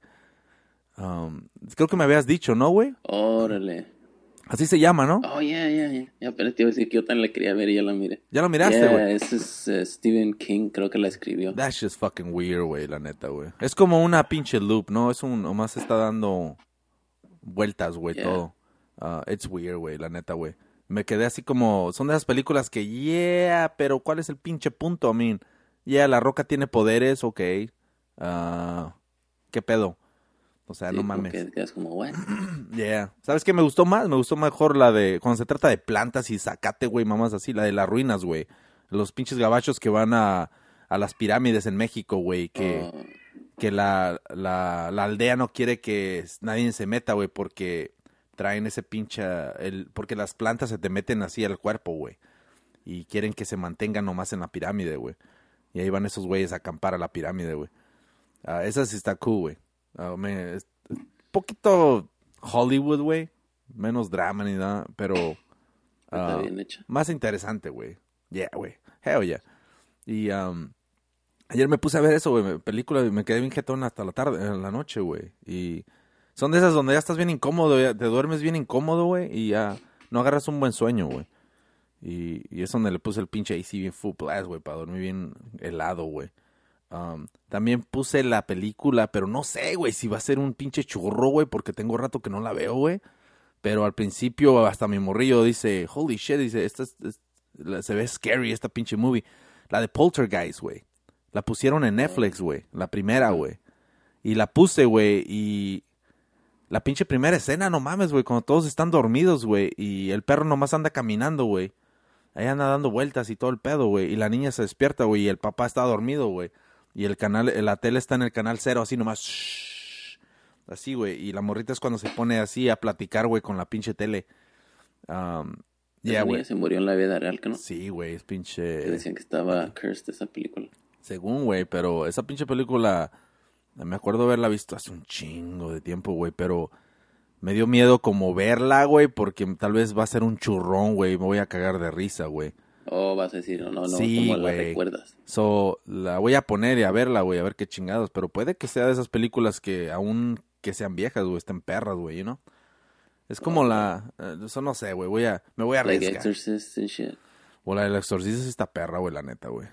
Um, creo que me habías dicho, ¿no, güey? Órale. Así se llama, ¿no? Oh, ya, ya, ya. Ya, pero te iba a decir que yo también la quería ver y ya la miré. Ya la miraste, Yeah, güey. ese es eh, Stephen King, creo que la escribió. That's just fucking weird, güey, la neta, güey. Es como una pinche loop, ¿no? Es un, nomás está dando vueltas, güey, Yeah. todo. Uh, it's weird, güey, la neta, güey. Me quedé así como, son de esas películas que, yeah, pero ¿cuál es el pinche punto? I mean, yeah, La Roca tiene poderes, ok. Ah, ¿Qué pedo? O sea, Sí, no mames. que como? Yeah. ¿Sabes qué me gustó más? Me gustó mejor la de cuando se trata de plantas y zacate, güey, mamás así, la de las ruinas, güey. Los pinches gabachos que van a, a las pirámides en México, güey, que, Oh, que la, la, la aldea no quiere que nadie se meta, güey, porque traen ese pinche, el, porque las plantas se te meten así al cuerpo, güey. Y quieren que se mantengan nomás en la pirámide, güey. Y ahí van esos güeyes a acampar a la pirámide, güey. Ah, esa sí está cool, güey. Me- es- un poquito Hollywood, güey. Menos drama ni nada, pero está ah, bien hecha. más interesante, güey. Yeah, güey. Hell yeah. Y um, ayer me puse a ver eso, güey. Película y me quedé bien jetón hasta la tarde, en la noche, güey. Y son de esas donde ya estás bien incómodo, ya te duermes bien incómodo, güey. Y ya no agarras un buen sueño, güey. Y, es donde le puse el pinche AC bien full blast, güey, para dormir bien helado, güey. Um, también puse la película, pero no sé, güey, si va a ser un pinche churro, güey, porque tengo rato que no la veo, güey. Pero al principio hasta mi morrillo dice, holy shit, dice, esta se ve scary esta pinche movie. La de Poltergeist, güey. La pusieron en Netflix, güey. La primera, güey. Y la puse, güey, y... La pinche primera escena, no mames, güey, cuando todos están dormidos, güey, y el perro nomás anda caminando, güey. Ahí anda dando vueltas y todo el pedo, güey. Y la niña se despierta, güey, y el papá está dormido, güey. Y el canal, la tele está en el canal cero, así nomás. shhh, así, güey. Y la morrita es cuando se pone así a platicar, güey, con la pinche tele. Am, Ya, güey. se murió en la vida real, que no? Sí, güey, es Que pinche... decían que estaba cursed esa película. Según, güey, pero esa pinche película, me acuerdo haberla visto hace un chingo de tiempo, güey, pero me dio miedo como verla, güey, porque tal vez va a ser un churrón, güey, me voy a cagar de risa, güey. Oh, vas a decir, no, no, Sí, ¿cómo la recuerdas? So, la voy a poner y a verla, güey, a ver qué chingados, pero puede que sea de esas películas que aún que sean viejas, güey, estén perras, güey, you know? Es como la, eh, eso no sé, güey, voy a, me voy a Like arriesgar. Exorcist and shit. O la del exorcista sí está perra, güey, la neta, güey.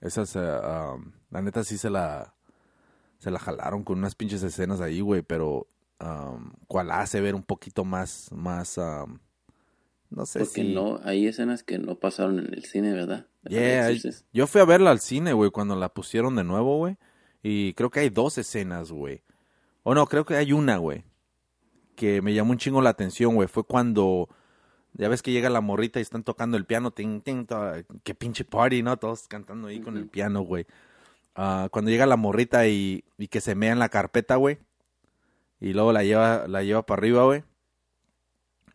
Esas, um, la neta sí se la, se la jalaron con unas pinches escenas ahí, güey, pero um, cual hace ver un poquito más, más, um, no sé Porque si... no, hay escenas que no pasaron en el cine, ¿verdad? Yeah, yo fui a verla al cine, güey, cuando la pusieron de nuevo, güey. Y creo que hay dos escenas, güey. O no, creo que hay una, güey. Que me llamó un chingo la atención, güey. Fue cuando, ya ves que llega la morrita y están tocando el piano. Ting, ting, qué pinche party, ¿no? Todos cantando ahí con el piano, güey. Ah, cuando llega la morrita y, y que se mea en la carpeta, güey. Y luego la lleva, la lleva para arriba, güey.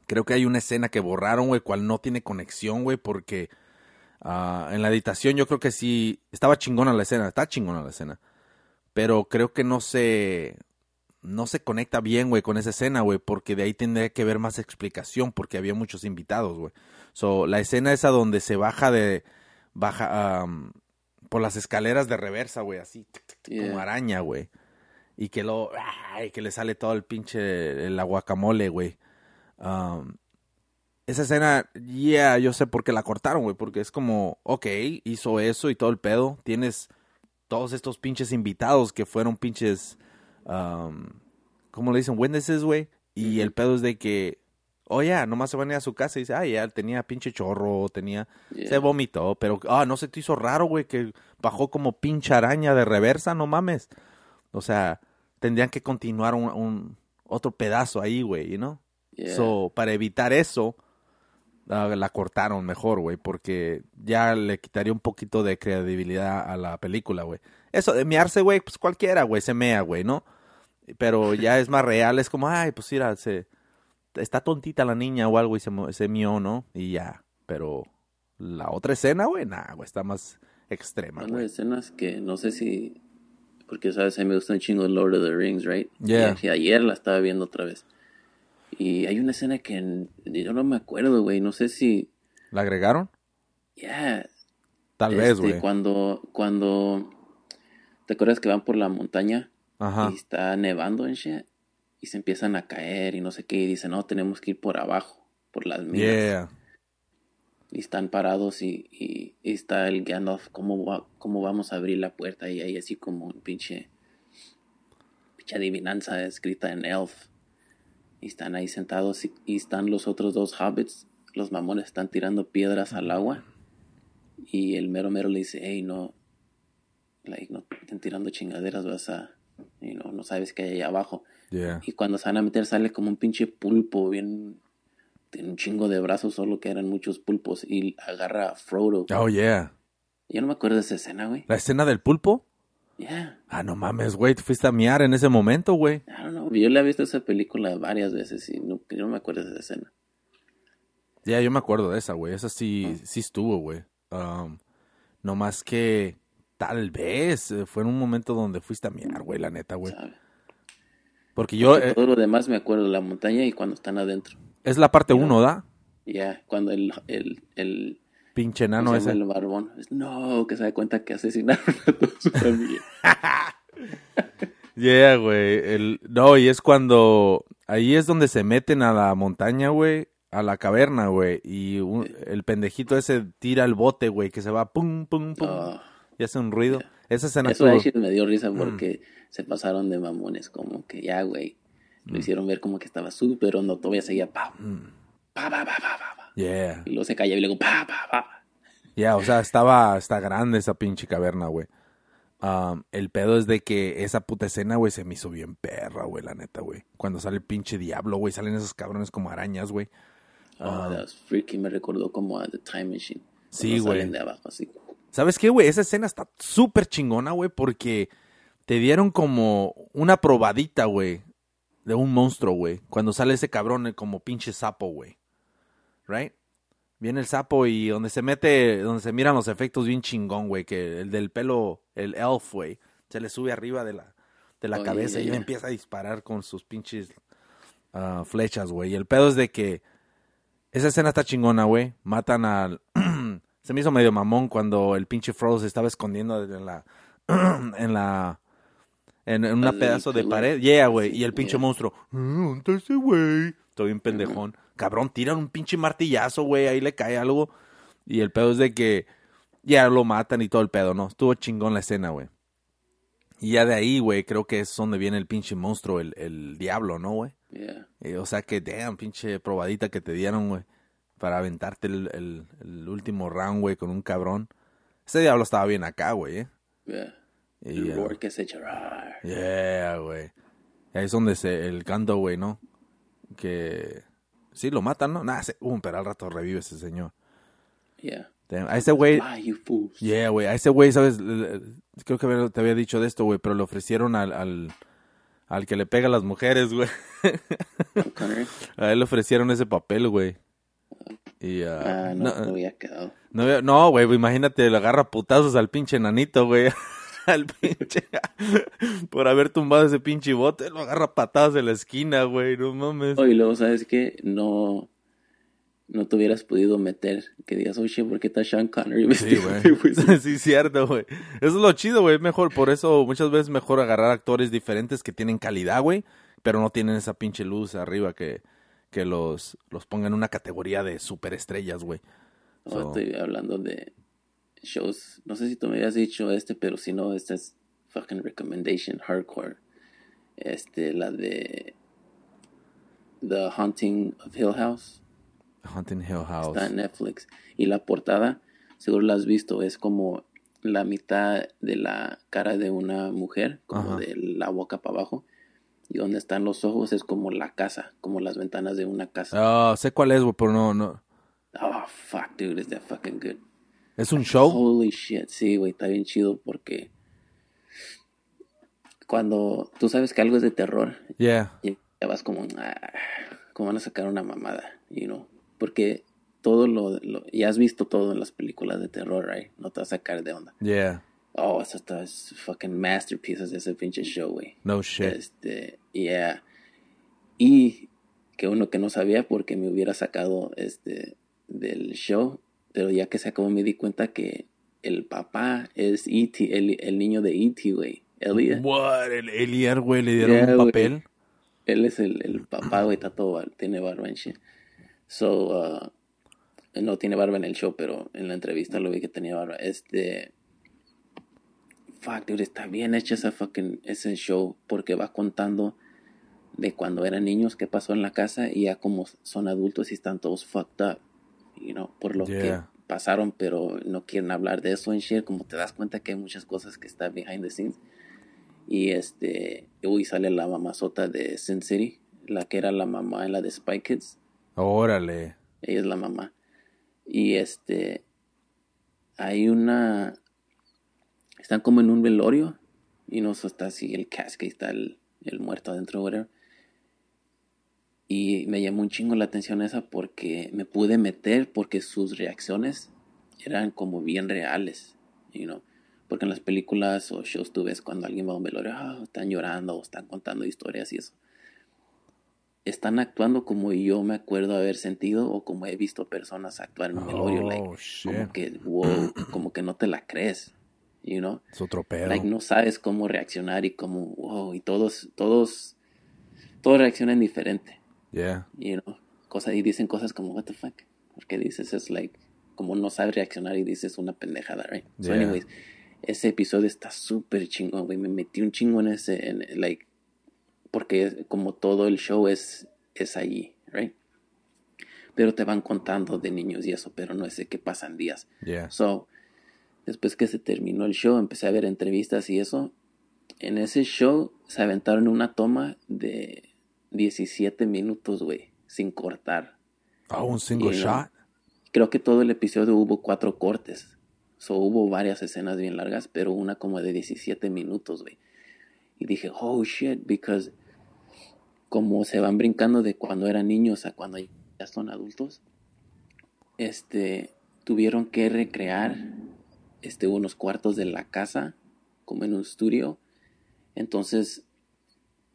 Creo que hay una escena que borraron, güey, cual no tiene conexión, güey, porque ah, en la editación yo creo que sí estaba chingona la escena, está chingona la escena. Pero creo que no se no se conecta bien, güey, con esa escena, güey, porque de ahí tendría que haber más explicación porque había muchos invitados, güey. So, la escena esa donde se baja de baja am, por las escaleras de reversa, güey, así tic, tic, tic, como araña, güey. Y que lo ay, que le sale todo el pinche el aguacamole, güey. Um, esa escena, yeah, yo sé por qué la cortaron, güey, porque es como, ok, hizo eso y todo el pedo. Tienes todos estos pinches invitados que fueron pinches, um, ¿cómo le dicen? Witnesses, güey. Y el pedo es de que, oh, ya, nomás se van a ir a su casa y dice, ah, ya, tenía pinche chorro, tenía, Yeah. se vomitó, pero, ah, no se te hizo raro, güey, que bajó como pinche araña de reversa, no mames. O sea, tendrían que continuar un, un otro pedazo ahí, güey, you know? Yeah. So, para evitar eso, la cortaron mejor, güey, porque ya le quitaría un poquito de credibilidad a la película, güey. Eso de mearse, güey, pues cualquiera, güey, se mea, güey, ¿no? Pero ya es más real, es como, ay, pues mira, se, está tontita la niña o algo y se, se mió, ¿no? Y ya, pero la otra escena, güey, nah, güey, está más extrema, de güey. escenas que no sé si. Porque, ¿sabes? A mí me gusta un chingo Lord of the Rings, right? Yeah. Y ayer la estaba viendo otra vez. Y hay una escena que yo no me acuerdo, güey. No sé si. ¿La agregaron? Yeah. Tal vez, este, güey. Cuando. Cuando. ¿Te acuerdas que van por la montaña? Ajá. Y está nevando en shit. Y se empiezan a caer y no sé qué. Y dicen, no, tenemos que ir por abajo. Por las minas. Yeah. Y están parados y, y, y está el Gandalf, ¿cómo, va- ¿cómo vamos a abrir la puerta? Y hay así como un pinche, pinche adivinanza escrita en Elf. Y están ahí sentados y, y están los otros dos hobbits, los mamones están tirando piedras al agua. Y el mero mero le dice, hey, no, like, no estén tirando chingaderas, vas a, you know, no sabes qué hay allá abajo. Yeah. Y cuando se van a meter sale como un pinche pulpo, bien. Tiene un chingo de brazos, solo que eran muchos pulpos. Y agarra a Frodo. Oh, yeah. Yo no me acuerdo de esa escena, güey. ¿La escena del pulpo? Yeah. Ah, no mames, güey, te fuiste a miar en ese momento, güey. I don't know. Yo le he visto esa película varias veces y no, yo no me acuerdo de esa escena. Ya, yo me acuerdo de esa, güey. Esa sí, sí estuvo, güey. Um, no más que tal vez eh, fue en un momento donde fuiste a miar, güey, la neta, güey. Porque yo, eh, todo lo demás me acuerdo de la montaña y cuando están adentro. es la parte uno, ¿da? Ya, cuando el, el, el, Pinche ¿cómo enano ese. el barbón. No, que se da cuenta que asesinaron a toda su familia. Yeah, güey. El... No, y es cuando. Ahí es donde se meten a la montaña, güey. A la caverna, güey. Y un- el pendejito ese tira el bote, güey. Que se va pum, pum, pum. Oh, Y hace un ruido. Esa escena Eso actually me dio risa Mm. porque se pasaron de mamones, como que ya, güey. Mm. Lo hicieron ver como que estaba súper hondo, todavía seguía pa, pa, pa, pa, pa, pa, pa. Yeah. Y luego se callaba y luego pa, pa, pa. Ya, o sea, estaba, está grande esa pinche caverna, güey. Um, el pedo es de que esa puta escena, güey, se me hizo bien perra, güey, la neta, güey. Cuando sale el pinche diablo, güey, salen esos cabrones como arañas, güey. Oh, Ah. that was freaky, me recordó como a The Time Machine. Sí, güey. salen de abajo, así. ¿Sabes qué, güey? Esa escena está súper chingona, güey, porque te dieron como una probadita, güey, de un monstruo, güey. Cuando sale ese cabrón eh, como pinche sapo, güey. ¿Right? Viene el sapo y donde se mete, donde se miran los efectos bien chingón, güey, que el del pelo, el elf, güey, se le sube arriba de la, de la Oh, cabeza yeah, y yeah. empieza a disparar con sus pinches ah, flechas, güey. Y el pedo es de que esa escena está chingona, güey. Matan al... se me hizo medio mamón cuando el pinche Frodo se estaba escondiendo en la... en la... En, en un del pedazo de pared. Yeah, güey. Sí, y el pinche yeah. monstruo. "Ah, ¿Dónde ese güey? Todo bien pendejón. Cabrón, tiran un pinche martillazo, güey. Ahí le cae algo. Y el pedo es de que ya lo matan y todo el pedo, ¿no? Estuvo chingón la escena, güey. Y ya de ahí, güey, creo que es donde viene el pinche monstruo, el, el diablo, ¿no, güey? Yeah. Eh, o sea que, damn, pinche probadita que te dieron, güey. Para aventarte el, el- el último round, güey, con un cabrón. Ese diablo estaba bien acá, güey, ¿eh? Yeah. Y, El roar que se. Yeah, güey. Ahí es donde se, el canto, güey, ¿no? Que... Sí, lo matan, ¿no? Nah, se, pero al rato revive ese señor. Yeah. Damn, A ese güey... Fools. Yeah, güey. A ese güey, ¿sabes? Creo que te había dicho de esto, güey, pero le ofrecieron al, al, al que le pega a las mujeres, güey. A él le ofrecieron ese papel, güey. Y, ah, Ah, no, no, había quedado. no, güey, pues imagínate, le agarra putazos al pinche nanito, güey. al pinche. Por haber tumbado ese pinche bote, lo agarra patadas en la esquina, güey. No mames. Oh, y luego, ¿sabes qué? No, no te hubieras podido meter. Que digas, shit, ¿por qué está Sean Connery Sí, güey. de wizard?" sí, cierto, güey. Eso es lo chido, güey. Mejor, por eso muchas veces mejor agarrar actores diferentes que tienen calidad, güey, pero no tienen esa pinche luz arriba que, que los, los ponga en una categoría de superestrellas, güey. Oh, So- estoy hablando de shows. No sé si tú me habías dicho este, pero si no, esta es fucking recommendation hardcore. Este, la de The Haunting of Hill House. Hunting Hill House. Está en Netflix. Y la portada, seguro la has visto, es como la mitad de la cara de una mujer, como de la boca para abajo. Y donde están los ojos es como la casa, como las ventanas de una casa. Ah, sé cuál es, güey, pero no, no. Oh, fuck, dude, is that fucking good. ¿Es un show? Holy shit, sí, güey, está bien chido porque cuando tú sabes que algo es de terror, Yeah. y ya vas como, ah, como van a sacar una mamada, you know, porque todo lo, lo- ya has visto todo en las películas de terror, right? No te vas a sacar de onda. Yeah. Oh, eso está es fucking masterpieces de ese pinche show, güey. No shit. Este, yeah. Y que uno que no sabía porque me hubiera sacado este del show, pero ya que se acabó me di cuenta que el papá es E.T., el, el niño de E.T., güey. Elliot. What? El Eliar, güey, le dieron Yeah, un papel. Él es el, el papá, güey, está todo, tiene barba en shit. So, uh, no tiene barba en el show, pero en la entrevista lo vi que tenía barba. Este, fuck, dude, está bien hecho ese fucking, ese show, porque va contando de cuando eran niños, qué pasó en la casa, y ya como son adultos y están todos fucked up, you know, por lo Yeah. que pasaron, pero no quieren hablar de eso en shit, como te das cuenta que hay muchas cosas que están behind the scenes. Y este, uy, sale la mamazota de Sin City, la que era la mamá en la de Spy Kids. Órale. Ella es la mamá. Y este, hay una, están como en un velorio y no está así el casque, está el, el muerto adentro, whatever. Y me llamó un chingo la atención esa porque me pude meter porque sus reacciones eran como bien reales, you know. Porque en las películas o shows tú ves cuando alguien va a un velorio, ah, están llorando o están contando historias y eso. Están actuando como yo me acuerdo haber sentido o como he visto personas actuar en un velorio, Oh, like, como que, wow, como que no te la crees, you know. Es otro pedo. Like, no sabes cómo reaccionar y cómo, wow, y todos, todos, todos reaccionan diferente, Yeah. you know. Cosas, y dicen cosas como, what the fuck, porque dices, es like, como no sabes reaccionar y dices una pendejada, right? So, Yeah. anyways, ese episodio está súper chingón, güey, me metí un chingo en ese, en, like, porque como todo el show es, es allí, right? Pero te van contando de niños y eso, pero no es de qué pasan días. Yeah. So, después que se terminó el show, empecé a ver entrevistas y eso. En ese show se aventaron una toma de 17 minutos, güey, sin cortar. Oh, un single Y, shot. Creo que todo el episodio hubo cuatro cortes. So, hubo varias escenas bien largas, pero una como de 17 minutos, güey. Y dije, oh shit, because como se van brincando de cuando eran niños a cuando ya son adultos, este, tuvieron que recrear este, unos cuartos de la casa, como en un estudio. Entonces,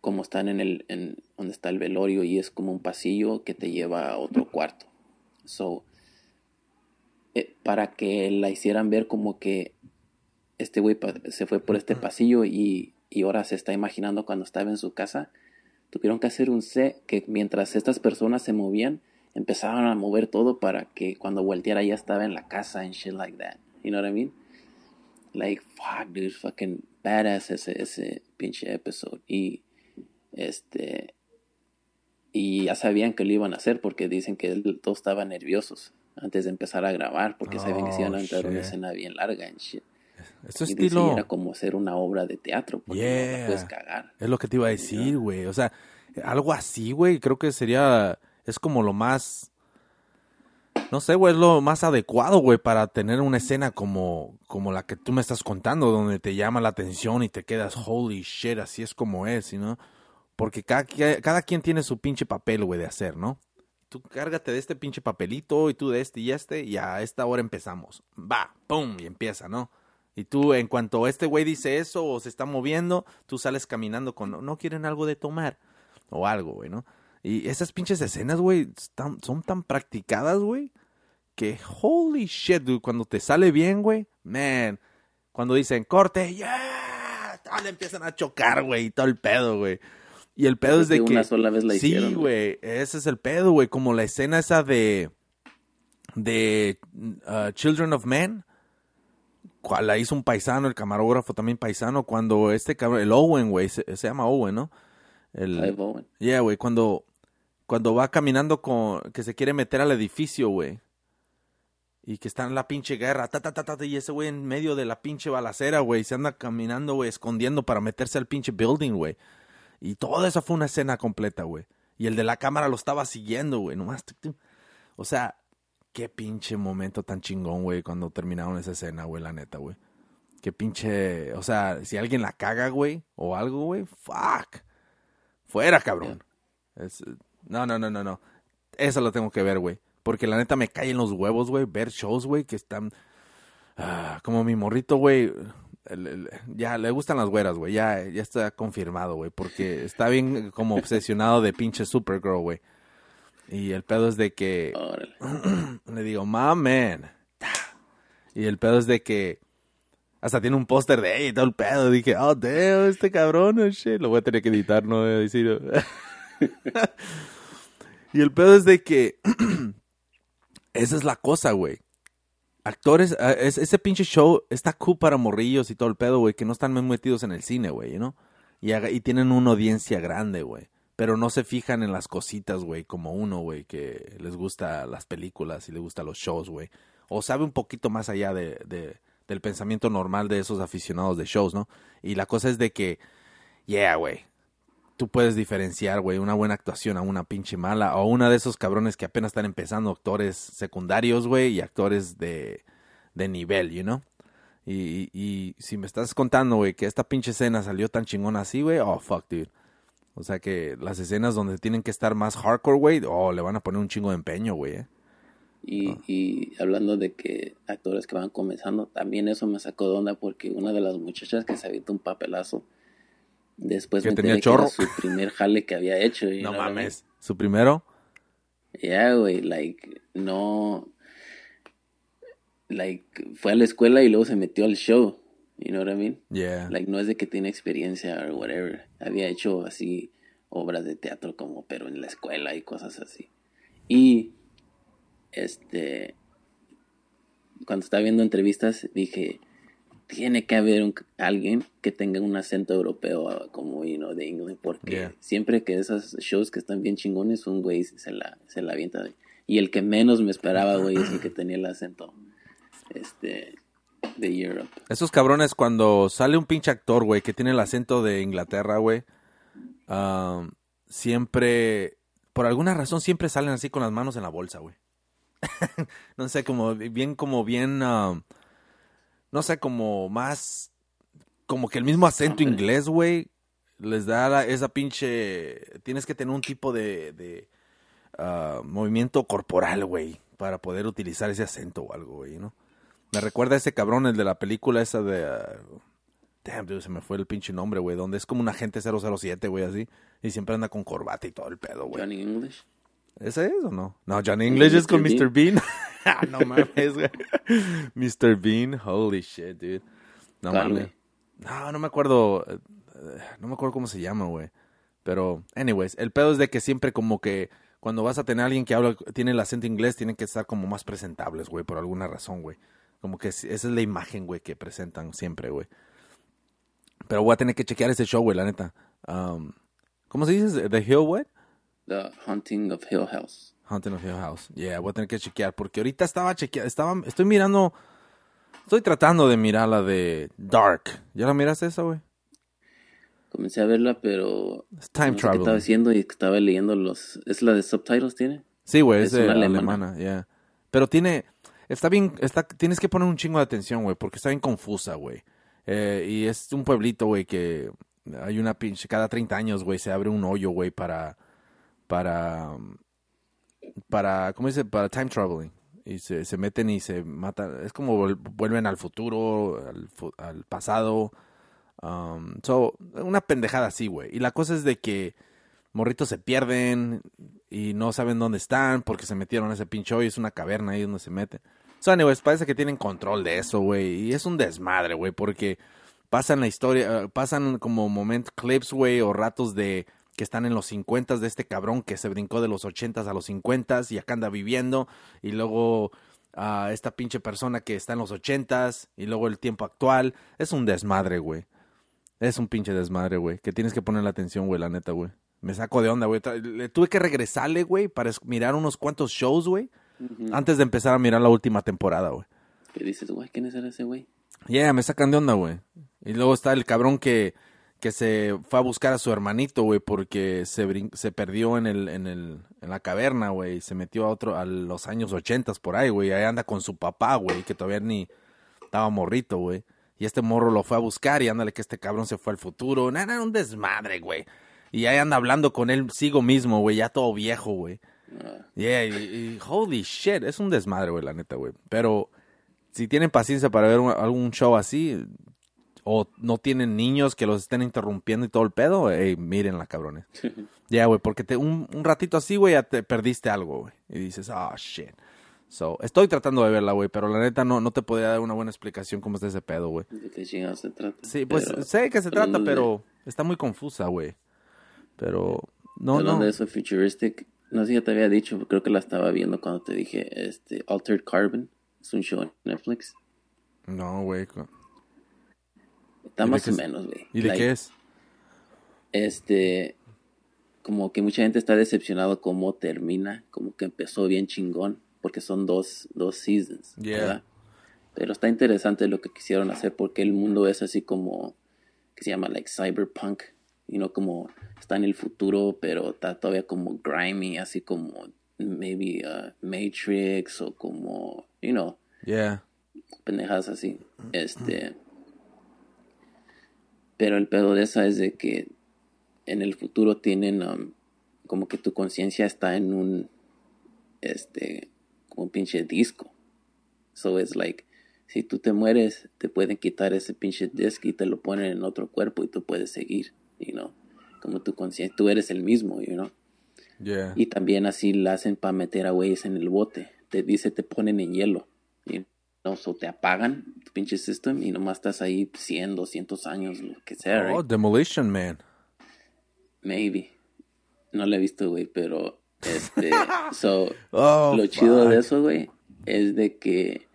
como están en el, en donde está el velorio y es como un pasillo que te lleva a otro cuarto. So, eh, para que la hicieran ver como que este güey se fue por este pasillo y, y ahora se está imaginando cuando estaba en su casa, tuvieron que hacer un set que mientras estas personas se movían, empezaban a mover todo para que cuando volteara ya estaba en la casa and shit like that. You know what I mean? Like, fuck, dude, fucking badass ese, ese pinche episode. Y, este, y ya sabían que lo iban a hacer porque dicen que todos estaban nerviosos antes de empezar a grabar porque sabían que se iban a entrar una escena bien larga and shit. Eso estilo... Era como hacer una obra de teatro porque no la puedes cagar. Es lo que te iba a decir, güey. O sea, algo así, güey, creo que sería... Es como lo más no sé, güey, es lo más adecuado, güey, para tener una escena como, como la que tú me estás contando, donde te llama la atención y te quedas, holy shit, así es como es, ¿no? Porque cada, cada quien tiene su pinche papel, güey, de hacer, ¿no? Tú cárgate de este pinche papelito y tú de este y este, y a esta hora empezamos. Va, pum, y empieza, ¿no? Y tú, en cuanto este güey dice eso o se está moviendo, tú sales caminando con, ¿no quieren algo de tomar? O algo, güey, ¿no? Y esas pinches escenas, güey, son tan practicadas, güey, que holy shit, dude, cuando te sale bien, güey, man, cuando dicen corte, yeah, le empiezan a chocar, güey, y todo el pedo, güey. Y el pedo es de que, una sola vez la sí, güey, ese es el pedo, güey, como la escena esa de de uh, Children of Men, cual la hizo un paisano, el camarógrafo también paisano, cuando este cabrón, el Owen, güey, se, llama Owen, ¿no? El, Owen. Yeah, güey, cuando cuando va caminando con que se quiere meter al edificio, güey. Y que está en la pinche guerra, ta, ta, ta, ta, y ese güey en medio de la pinche balacera, güey, se anda caminando, güey, escondiendo para meterse al pinche building, güey. Y toda esa fue una escena completa, güey. Y el de la cámara lo estaba siguiendo, güey, nomás. O sea, qué pinche momento tan chingón, güey, cuando terminaron esa escena, güey, la neta, güey. Qué pinche, o sea, si alguien la caga, güey, o algo, güey, fuck. Fuera, cabrón. Es, no, no, no, no, no. Eso lo tengo que ver, güey. Porque la neta me caen los huevos, güey, ver shows, güey, que están... Ah, como mi morrito, güey. ya le gustan las güeras, güey. Ya, ya está confirmado, güey. Porque está bien como obsesionado de pinche Supergirl, güey. Y el pedo es de que... le digo, man. Y el pedo es de que... Hasta tiene un póster de ella y todo el pedo. Dije, oh, damn, este cabrón, oh, shit. Lo voy a tener que editar, no voy a decir... y el pedo es de que esa es la cosa, güey. Actores, ah, ese pinche show está cool para morrillos y todo el pedo, güey, que no están muy metidos en el cine, güey, ¿no? Y, y tienen una audiencia grande, güey. Pero no se fijan en las cositas, güey, como uno, güey, que les gusta las películas y les gusta los shows, güey. O sabe un poquito más allá de, de, del pensamiento normal de esos aficionados de shows, ¿no? Y la cosa es de que, yeah, güey, tú puedes diferenciar, güey, una buena actuación a una pinche mala, o una de esos cabrones que apenas están empezando, actores secundarios, güey, y actores de, de nivel, you know? Y, y, si me estás contando, güey, que esta pinche escena salió tan chingona así, güey, oh, fuck, dude. O sea que las escenas donde tienen que estar más hardcore, güey, oh, le van a poner un chingo de empeño, güey, eh. Y, y hablando de que actores que van comenzando, también eso me sacó de onda porque una de las muchachas que se habitó un papelazo Después me tenía chorro. su primer jale que había hecho. no mames. ¿Su primero? Ya, yeah, güey, like, no. Like, fue a la escuela y luego se metió al show. You know what I mean? Yeah. Like, no es de que tiene experiencia o whatever. Había hecho así obras de teatro como, pero en la escuela y cosas así. Y, este, cuando estaba viendo entrevistas, dije, tiene que haber un, alguien que tenga un acento europeo ah, como you know, de inglés porque siempre que esos shows que están bien chingones un güey se la se la avienta y el que menos me esperaba güey es el que tenía el acento este de Europe. Esos cabrones cuando sale un pinche actor güey que tiene el acento de Inglaterra güey siempre por alguna razón siempre salen así con las manos en la bolsa güey. No sé como bien como bien no sé, como más, como que el mismo acento inglés, güey, les da esa pinche, tienes que tener un tipo de, de ah, movimiento corporal, güey, para poder utilizar ese acento o algo, güey, ¿no? Me recuerda a ese cabrón, el de la película esa de... uh, damn, dude, se me fue el pinche nombre, güey. Donde es como un agente 007, güey, así. Y siempre anda con corbata y todo el pedo, güey. Johnny English. ¿Ese es o no? No, John English es con Mr. Bean. Ah, no mames, güey. Mr. Bean, holy shit, dude. No ¿Cuál, mames. No, no me acuerdo. eh, No me acuerdo cómo se llama, güey. Pero, anyways, el pedo es de que siempre como que cuando vas a tener a alguien que habla, tiene el acento inglés, tienen que estar como más presentables, güey, por alguna razón, güey. Como que esa es la imagen, güey, que presentan siempre, güey. Pero voy a tener que chequear ese show, güey, la neta. Um, ¿Cómo se dice? ¿The Hill, güey? The Haunting of Hill House. Haunting of Hill House. Yeah, voy a tener que chequear. Porque ahorita estaba chequeando, estaba, estoy mirando, estoy tratando de mirar la de Dark. ¿Ya la miraste esa, güey? Comencé a verla, pero Es time no sé qué estaba haciendo y estaba leyendo los... ¿Es la de subtitles tiene? Sí, güey, es, Es de una alemana, alemana. yeah. Pero tiene, está bien, está, tienes que poner un chingo de atención, güey, porque está bien confusa, güey. Eh, y es un pueblito, güey, que hay una pinche, cada 30 años, güey, se abre un hoyo, güey, para, para, para, ¿cómo dice? Para time traveling. Y se, se meten y se matan. Es como vuel- vuelven al futuro, al, pasado. Um, una pendejada así, güey. Y la cosa es de que morritos se pierden y no saben dónde están porque se metieron a ese pinche hoyo. Es una caverna ahí donde se meten. So, anyways, parece que tienen control de eso, güey. Y es un desmadre, güey, porque pasan la historia, eh, pasan como moment clips, güey, o ratos de que están en los 50 de este cabrón que se brincó de los 80 a los 50 y acá anda viviendo. Y luego a esta pinche persona que está en los 80 y luego el tiempo actual. Es un desmadre, güey. Es un pinche desmadre, güey. Que tienes que ponerle atención, güey, la neta, güey. Me saco de onda, güey. Le tuve que regresarle, güey, para mirar unos cuantos shows, güey. Antes de empezar a mirar la última temporada, güey. Que dices, güey, ¿quién es ese güey? Yeah, me sacan de onda, güey. Y luego está el cabrón que, que se fue a buscar a su hermanito, güey, porque se, brin- se perdió en el, en el, en la caverna, güey. Se metió a otro, a los años ochentas por ahí, güey. Ahí anda con su papá, güey, que todavía ni estaba morrito, güey. Y este morro lo fue a buscar y ándale que este cabrón se fue al futuro. Nada, era un desmadre, güey. Y ahí anda hablando con él sigo mismo, güey, ya todo viejo, güey. Ah, Yeah, y, y holy shit, es un desmadre, güey, la neta, güey. Pero si tienen paciencia para ver un- algún show así, o no tienen niños que los estén interrumpiendo y todo el pedo, hey, mírenla, cabrones. Ya, güey, porque te, un, un ratito así, güey, ya te perdiste algo, güey. Y dices, ah, shit. So, estoy tratando de verla, güey, pero la neta no, no te podría dar una buena explicación cómo está ese pedo, güey. ¿De qué chingados se trata? Sí, pues Pero, sé que se trata, de- pero está muy confusa, güey. Pero, no, hablando no. de eso, Futuristic, no sé si ya te había dicho, creo que la estaba viendo cuando te dije, este, Altered Carbon, es un show en Netflix. No, güey. Está ¿Y de más o menos, güey. ¿Y de Like, qué es? Este, como que mucha gente está decepcionado cómo termina, como que empezó bien chingón, porque son dos, dos seasons, Yeah. ¿verdad? Pero está interesante lo que quisieron hacer, porque el mundo es así como, que se llama like cyberpunk, y no como está en el futuro, pero está todavía como grimy, así como maybe uh, Matrix o como, you know, Yeah. pendejadas así. Este. Pero el pedo de esa es de que en el futuro tienen um, como que tu conciencia está en un este como un pinche disco. So it's like si tú te mueres, te pueden quitar ese pinche disco y te lo ponen en otro cuerpo y tú puedes seguir, you know. Como tu conciencia, tú eres el mismo, you know. Yeah. Y también así la hacen para meter a güeyes en el bote. Te dice, te ponen en hielo. No, so te apagan tu pinche system y nomás estás ahí 100, 200 años, lo que sea, Oh? Demolition Man. Maybe. No lo he visto, güey, pero este. so, Oh, lo chido fuck. de eso, güey, es de que.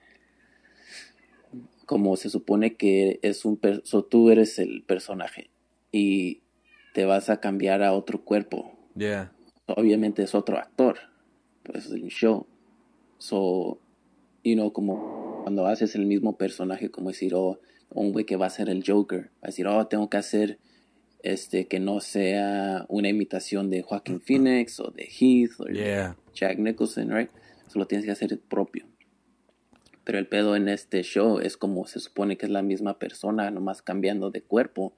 Como se supone que es un. So, tú eres el personaje y te vas a cambiar a otro cuerpo Yeah. obviamente es otro actor, pues es un show. So, you know, como cuando haces el mismo personaje, como decir, oh, un güey que va a ser el Joker, va a decir, oh, tengo que hacer este que no sea una imitación de Joaquin Phoenix o de Heath o Yeah. Jack Nicholson, right? Solo tienes que hacer propio. Pero el pedo en este show es como se supone que es la misma persona, nomás cambiando de cuerpo.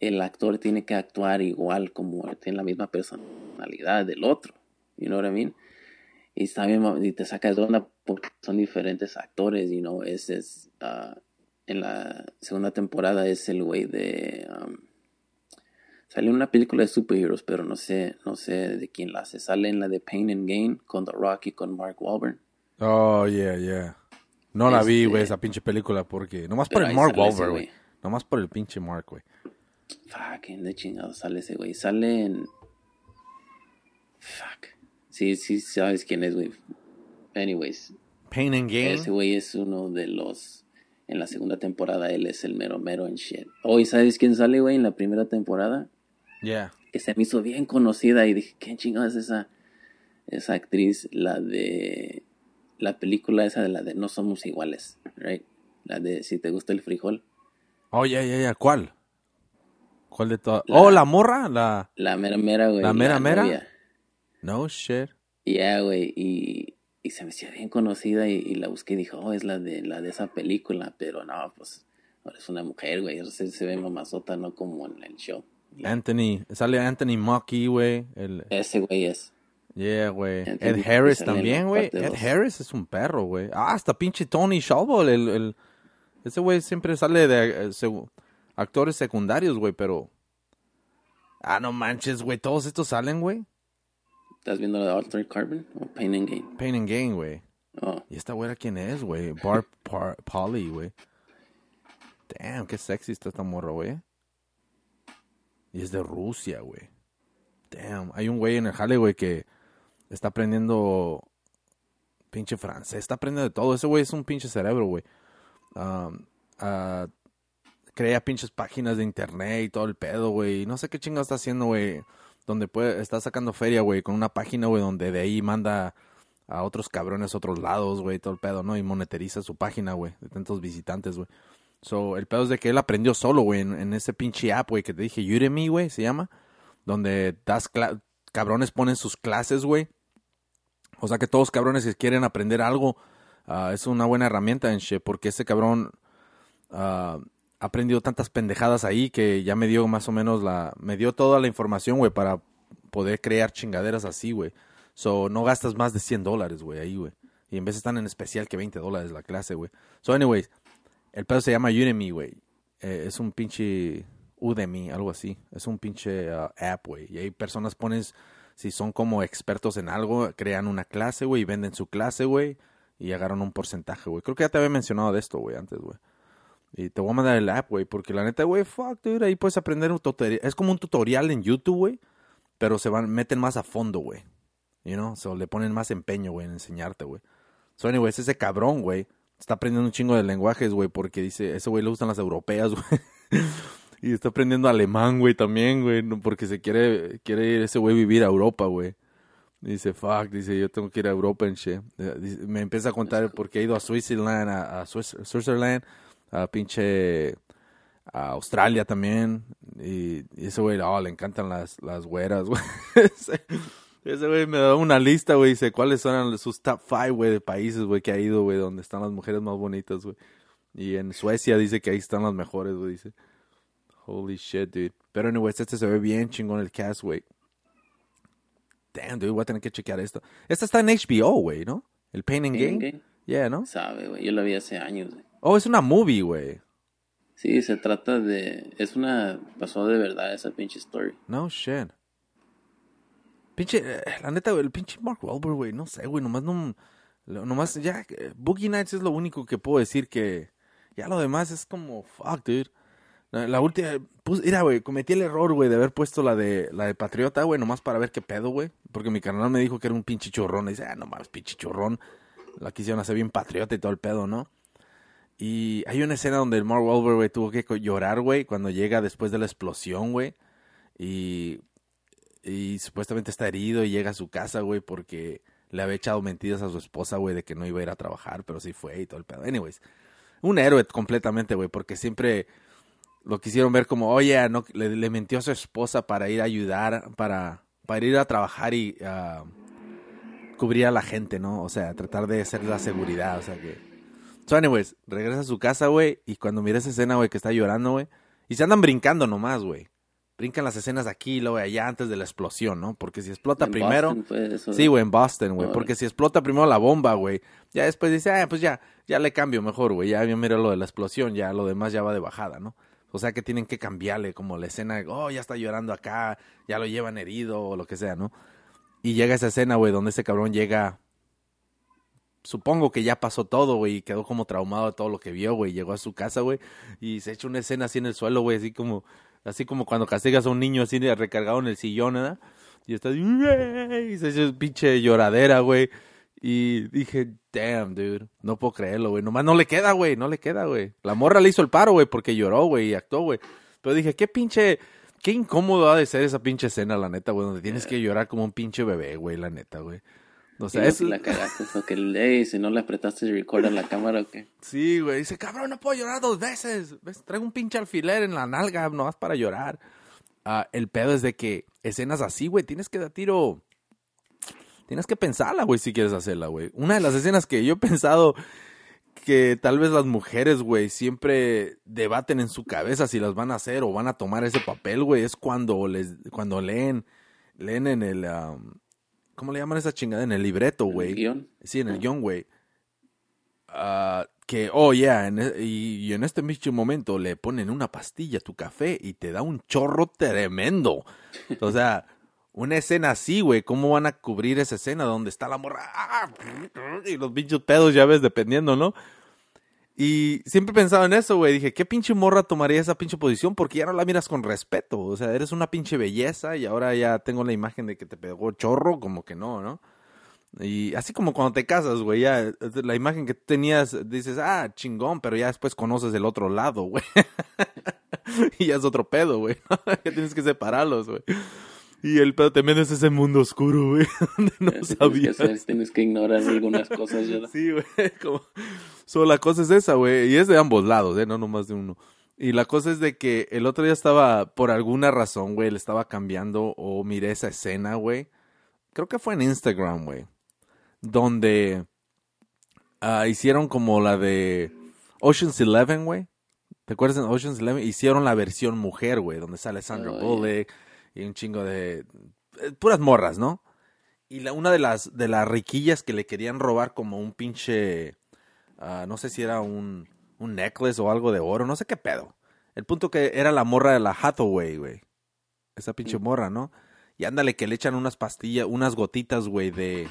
El actor tiene que actuar igual como tiene la misma personalidad del otro. You know what I mean? y está bien, y te sacas de onda porque son diferentes actores, y no ese es ah, en la segunda temporada es el güey de um, salió una película de superheroes, pero no sé, no sé de quién la hace. Sale en la de Pain and Gain con The Rock y con Mark Wahlberg. Oh, yeah, yeah. No la vi, Este- güey, esa pinche película, porque... Nomás por el Mark Wahlberg, güey. Nomás por el pinche Mark, güey. Fucking de chingado sale ese güey. Sale en. Fuck. Sí, sí, sabes quién es, güey. Anyways, Pain and Gain. ese güey es uno de los. En la segunda temporada, él es el mero mero en shit. Oh, ¿y sabes quién sale, güey, en la primera temporada? Yeah. Que se me hizo bien conocida y dije, ¿qué chingada es esa, esa actriz? La de. La película esa de la de No Somos Iguales, right? La de Si te gusta el frijol. Oh, yeah, yeah, yeah. ¿Cuál? ¿Cuál de todas? Oh, la morra, la... La mera mera, güey. ¿La mera mera? novia. No shit. Ya, güey, y, y se me hacía bien conocida y, y la busqué y dije, oh, es la de, la de esa película, pero no, pues, ahora es una mujer, güey, se, se ve mamazota, no como en el show. Anthony, sale Anthony Mackie, güey. El... Ese güey es, Yeah, güey. Ed Harris también, güey. Ed dos. Harris es un perro, güey. Ah, hasta pinche Tony Shalvo, el, el... Ese güey siempre sale de eh, actores secundarios, güey, pero... Ah, no manches, güey. Todos estos salen, güey. ¿Estás viendo la de Altered Carbon o Pain and Gain? Pain and Gain, güey. Oh, ¿Y esta güera quién es, güey? Barb Par- Polly, güey. Damn, qué sexy está esta morra, güey. Y es de Rusia, güey. Damn, hay un güey en el jale, güey, que está aprendiendo pinche francés, está aprendiendo de todo. Ese güey es un pinche cerebro, güey. Um, ah, crea pinches páginas de internet y todo el pedo, güey. No sé qué chingo está haciendo, güey. Donde puede, está sacando feria, güey, con una página, güey, donde de ahí manda a otros cabrones a otros lados, güey, todo el pedo, ¿no? Y monetiza su página, güey, de tantos visitantes, güey. So, el pedo es de que él aprendió solo, güey, en, ese pinche app, güey, que te dije, Udemy, güey, se llama, donde das cabrones ponen sus clases, güey. O sea que todos cabrones que quieren aprender algo, ah, es una buena herramienta en shit, porque ese cabrón ah, aprendido tantas pendejadas ahí que ya me dio más o menos la, me dio toda la información, güey, para poder crear chingaderas así, güey. So, no gastas más de 100 dólares, güey, ahí, güey. Y en vez están en especial que 20 dólares la clase, güey. So, anyways, el pedo se llama Udemy, güey. Eh, es un pinche Udemy, algo así. Es un pinche ah, app, güey. Y ahí personas pones, si son como expertos en algo, crean una clase, güey, y venden su clase, güey. Y agarran un porcentaje, güey. Creo que ya te había mencionado de esto, güey, antes, güey. Y te voy a mandar el app, güey, porque la neta, güey, fuck, dude, ahí puedes aprender un tutorial. Es como un tutorial en YouTube, güey, pero se van, meten más a fondo, güey. You know, so le ponen más empeño, güey, en enseñarte, güey. So, anyways, ese cabrón, güey, está aprendiendo un chingo de lenguajes, güey, porque dice, ese güey le gustan las europeas, güey. y está aprendiendo alemán, güey, también, güey, porque se quiere, quiere ir ese güey vivir a Europa, güey. Dice, fuck, dice, yo tengo que ir a Europa en shit. Eh, dice- Me empieza a contar porque ha ido a Switzerland, a, a Swiss- Switzerland, a pinche a Australia también. Y, y ese güey, oh, le encantan las, las güeras, güey. ese güey me da una lista, güey, dice cuáles son sus top five, güey, de países, güey, que ha ido, güey, donde están las mujeres más bonitas, güey. Y en Suecia dice que ahí están las mejores, güey, dice. Holy shit, dude. Pero, anyways, este se ve bien chingón el cast, güey. Damn, dude, voy a tener que chequear esto. Esta está en HBO, güey, ¿no? El Pain and Pain and Gain. Yeah, ¿no? sabe, güey, yo la vi hace años, güey. Oh, es una movie, güey. Sí, se trata de, es una, pasó de verdad esa pinche story. No shit. Pinche, eh, la neta, güey, el pinche Mark Wahlberg, güey, no sé, güey, nomás no, nomás ya, eh, Boogie Nights es lo único que puedo decir que, ya lo demás es como, fuck, dude. La, la última, pues, mira, güey, cometí el error, güey, de haber puesto la de, la de Patriota, güey, nomás para ver qué pedo, güey, porque mi carnal me dijo que era un pinche chorrón, y dice, ah, no mames, pinche chorrón, la quisieron hacer bien patriota y todo el pedo, ¿no? Y hay una escena donde el Mark Wahlberg, güey, tuvo que llorar, güey, cuando llega después de la explosión, güey. Y, y supuestamente está herido y llega a su casa, güey, porque le había echado mentiras a su esposa, güey, de que no iba a ir a trabajar, pero sí fue y todo el pedo. Anyways, un héroe completamente, güey, porque siempre lo quisieron ver como, oye, no, le, le mintió a su esposa para ir a ayudar, para, para ir a trabajar y ah, cubrir a la gente, ¿no? O sea, tratar de hacer la seguridad, o sea que... So, anyways, regresa a su casa, güey, y cuando mira esa escena, güey, que está llorando, güey, y se andan brincando nomás, güey. brincan las escenas aquí luego allá antes de la explosión, ¿no? Porque si explota En primero... Boston fue eso, Sí, güey, en Boston, güey. Porque si explota primero la bomba, güey, ya después dice, ah, pues ya, ya le cambio mejor, güey. Ya, ya mira lo de la explosión, ya lo demás ya va de bajada, ¿no? O sea que tienen que cambiarle como la escena, oh, ya está llorando acá, ya lo llevan herido o lo que sea, ¿no? Y llega esa escena, güey, donde ese cabrón llega. Supongo que ya pasó todo, güey, y quedó como traumado de todo lo que vio, güey. Llegó a su casa, güey, y se echa una escena así en el suelo, güey, así como, así como cuando castigas a un niño así recargado en el sillón, ¿verdad? Y está así, y se echa pinche lloradera, güey. Y dije, damn, dude, no puedo creerlo, güey. Nomás no le queda, güey, no le queda, güey. La morra le hizo el paro, güey, porque lloró, güey, y actuó, güey. Pero dije, qué pinche, qué incómodo ha de ser esa pinche escena, la neta, güey, donde tienes que llorar como un pinche bebé, güey, la neta, güey. O sea, es... la cagaste, eso que, hey, si no le apretaste record a la cámara o qué. Sí, güey, dice, cabrón, no puedo llorar dos veces. ¿Ves? Traigo un pinche alfiler en la nalga, nomás para llorar. Ah, el pedo es de que escenas así, güey, tienes que dar tiro... Tienes que pensarla, güey, si quieres hacerla, güey. Una de las escenas que yo he pensado que tal vez las mujeres, güey, siempre debaten en su cabeza si las van a hacer o van a tomar ese papel, güey, es cuando les cuando leen leen en el ¿cómo le llaman esa chingada? En el libreto, güey. guion. Sí, en el guion, güey. Ah, que, oh, yeah, en e- y, y en este mismo momento le ponen una pastilla a tu café y te da un chorro tremendo. O sea, una escena así, güey, ¿cómo van a cubrir esa escena donde está la morra? ¡ah! Y los pinches pedos, ya ves, dependiendo, ¿no? Y siempre he pensado en eso, güey. Dije, ¿qué pinche morra tomaría esa pinche posición? Porque ya no la miras con respeto. O sea, eres una pinche belleza y ahora ya tengo la imagen de que te pegó chorro, como que no, ¿no? Y así como cuando te casas, güey, ya eh, la imagen que tenías, dices, ah, chingón, pero ya después conoces el otro lado, güey. y ya es otro pedo, güey. ya tienes que separarlos, güey. Y el pedo también es ese mundo oscuro, güey, donde no Tienes que, sabías. hacer- tienes que ignorar algunas cosas. ya. Sí, güey. Como... So, la cosa es esa, güey. Y es de ambos lados, ¿eh? No nomás de uno. Y la cosa es de que el otro día estaba, por alguna razón, güey, le estaba cambiando o miré esa escena, güey. Creo que fue en Instagram, güey. Donde ah, hicieron como la de Ocean's Eleven, güey. ¿Te acuerdas de Ocean's Eleven? Hicieron la versión mujer, güey, donde sale Sandra Oh, yeah. Y un chingo de... eh, puras morras, ¿no? Y la, una de las, de las riquillas que le querían robar como un pinche... ah, no sé si era un, un necklace o algo de oro, no sé qué pedo. El punto que era la morra de la Hathaway, güey. Esa pinche morra, ¿no? Y ándale que le echan unas pastillas, unas gotitas, güey, de...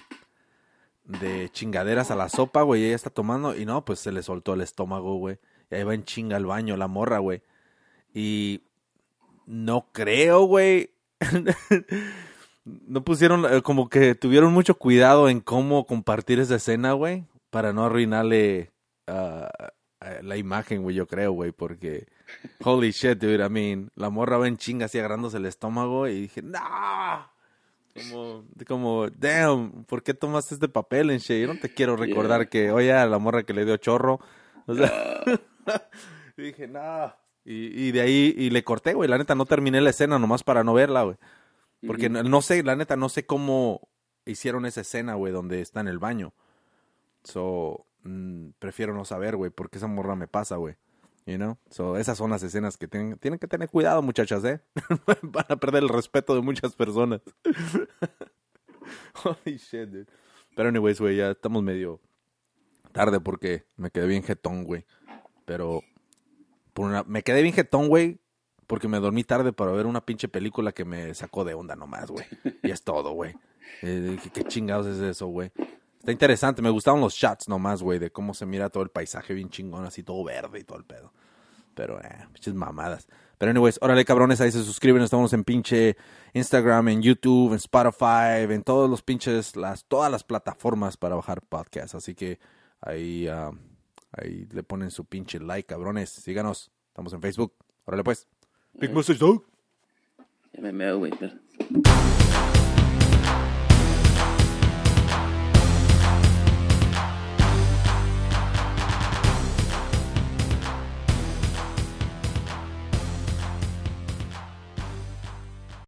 De chingaderas a la sopa, güey. Ella está tomando y no, pues se le soltó el estómago, güey. Y ahí va en chinga al baño la morra, güey. Y no creo, güey. no pusieron, eh, como que tuvieron mucho cuidado en cómo compartir esa escena, güey, para no arruinarle ah, la imagen, güey, yo creo, güey, porque holy shit, dude, I mean, la morra va en chinga así agarrándose el estómago y dije, no. Como, como, damn, ¿por qué tomaste este papel en Yo no te quiero recordar Yeah. que, oye, a la morra que le dio chorro. O sea, dije, no. Y, y de ahí, y le corté, güey. La neta, no terminé la escena nomás para no verla, güey. Porque no, no sé, la neta, no sé cómo hicieron esa escena, güey, donde está en el baño. So, mm, prefiero no saber, güey, porque esa morra me pasa, güey. You know? So, esas son las escenas que tienen, tienen que tener cuidado, muchachas, ¿eh? Van a perder el respeto de muchas personas. Holy shit, dude. Pero anyways, güey, ya estamos medio tarde porque me quedé bien jetón, güey. Pero me quedé bien jetón, güey, porque me dormí tarde para ver una pinche película que me sacó de onda nomás, güey. Y es todo, güey. Eh, ¿qué, chingados es eso, güey? Está interesante, me gustaban los shots nomás, güey, de cómo se mira todo el paisaje bien chingón, así todo verde y todo el pedo. Pero, eh, pinches mamadas. Pero, anyways, órale, cabrones, ahí se suscriben. Estamos en pinche Instagram, en YouTube, en Spotify, en todos los pinches, las, todas las plataformas para bajar podcast. Así que ahí, ah, ahí le ponen su pinche like, cabrones. Síganos. Estamos en Facebook. Órale, pues. Big Message Dog. Ya me meo, güey. espera.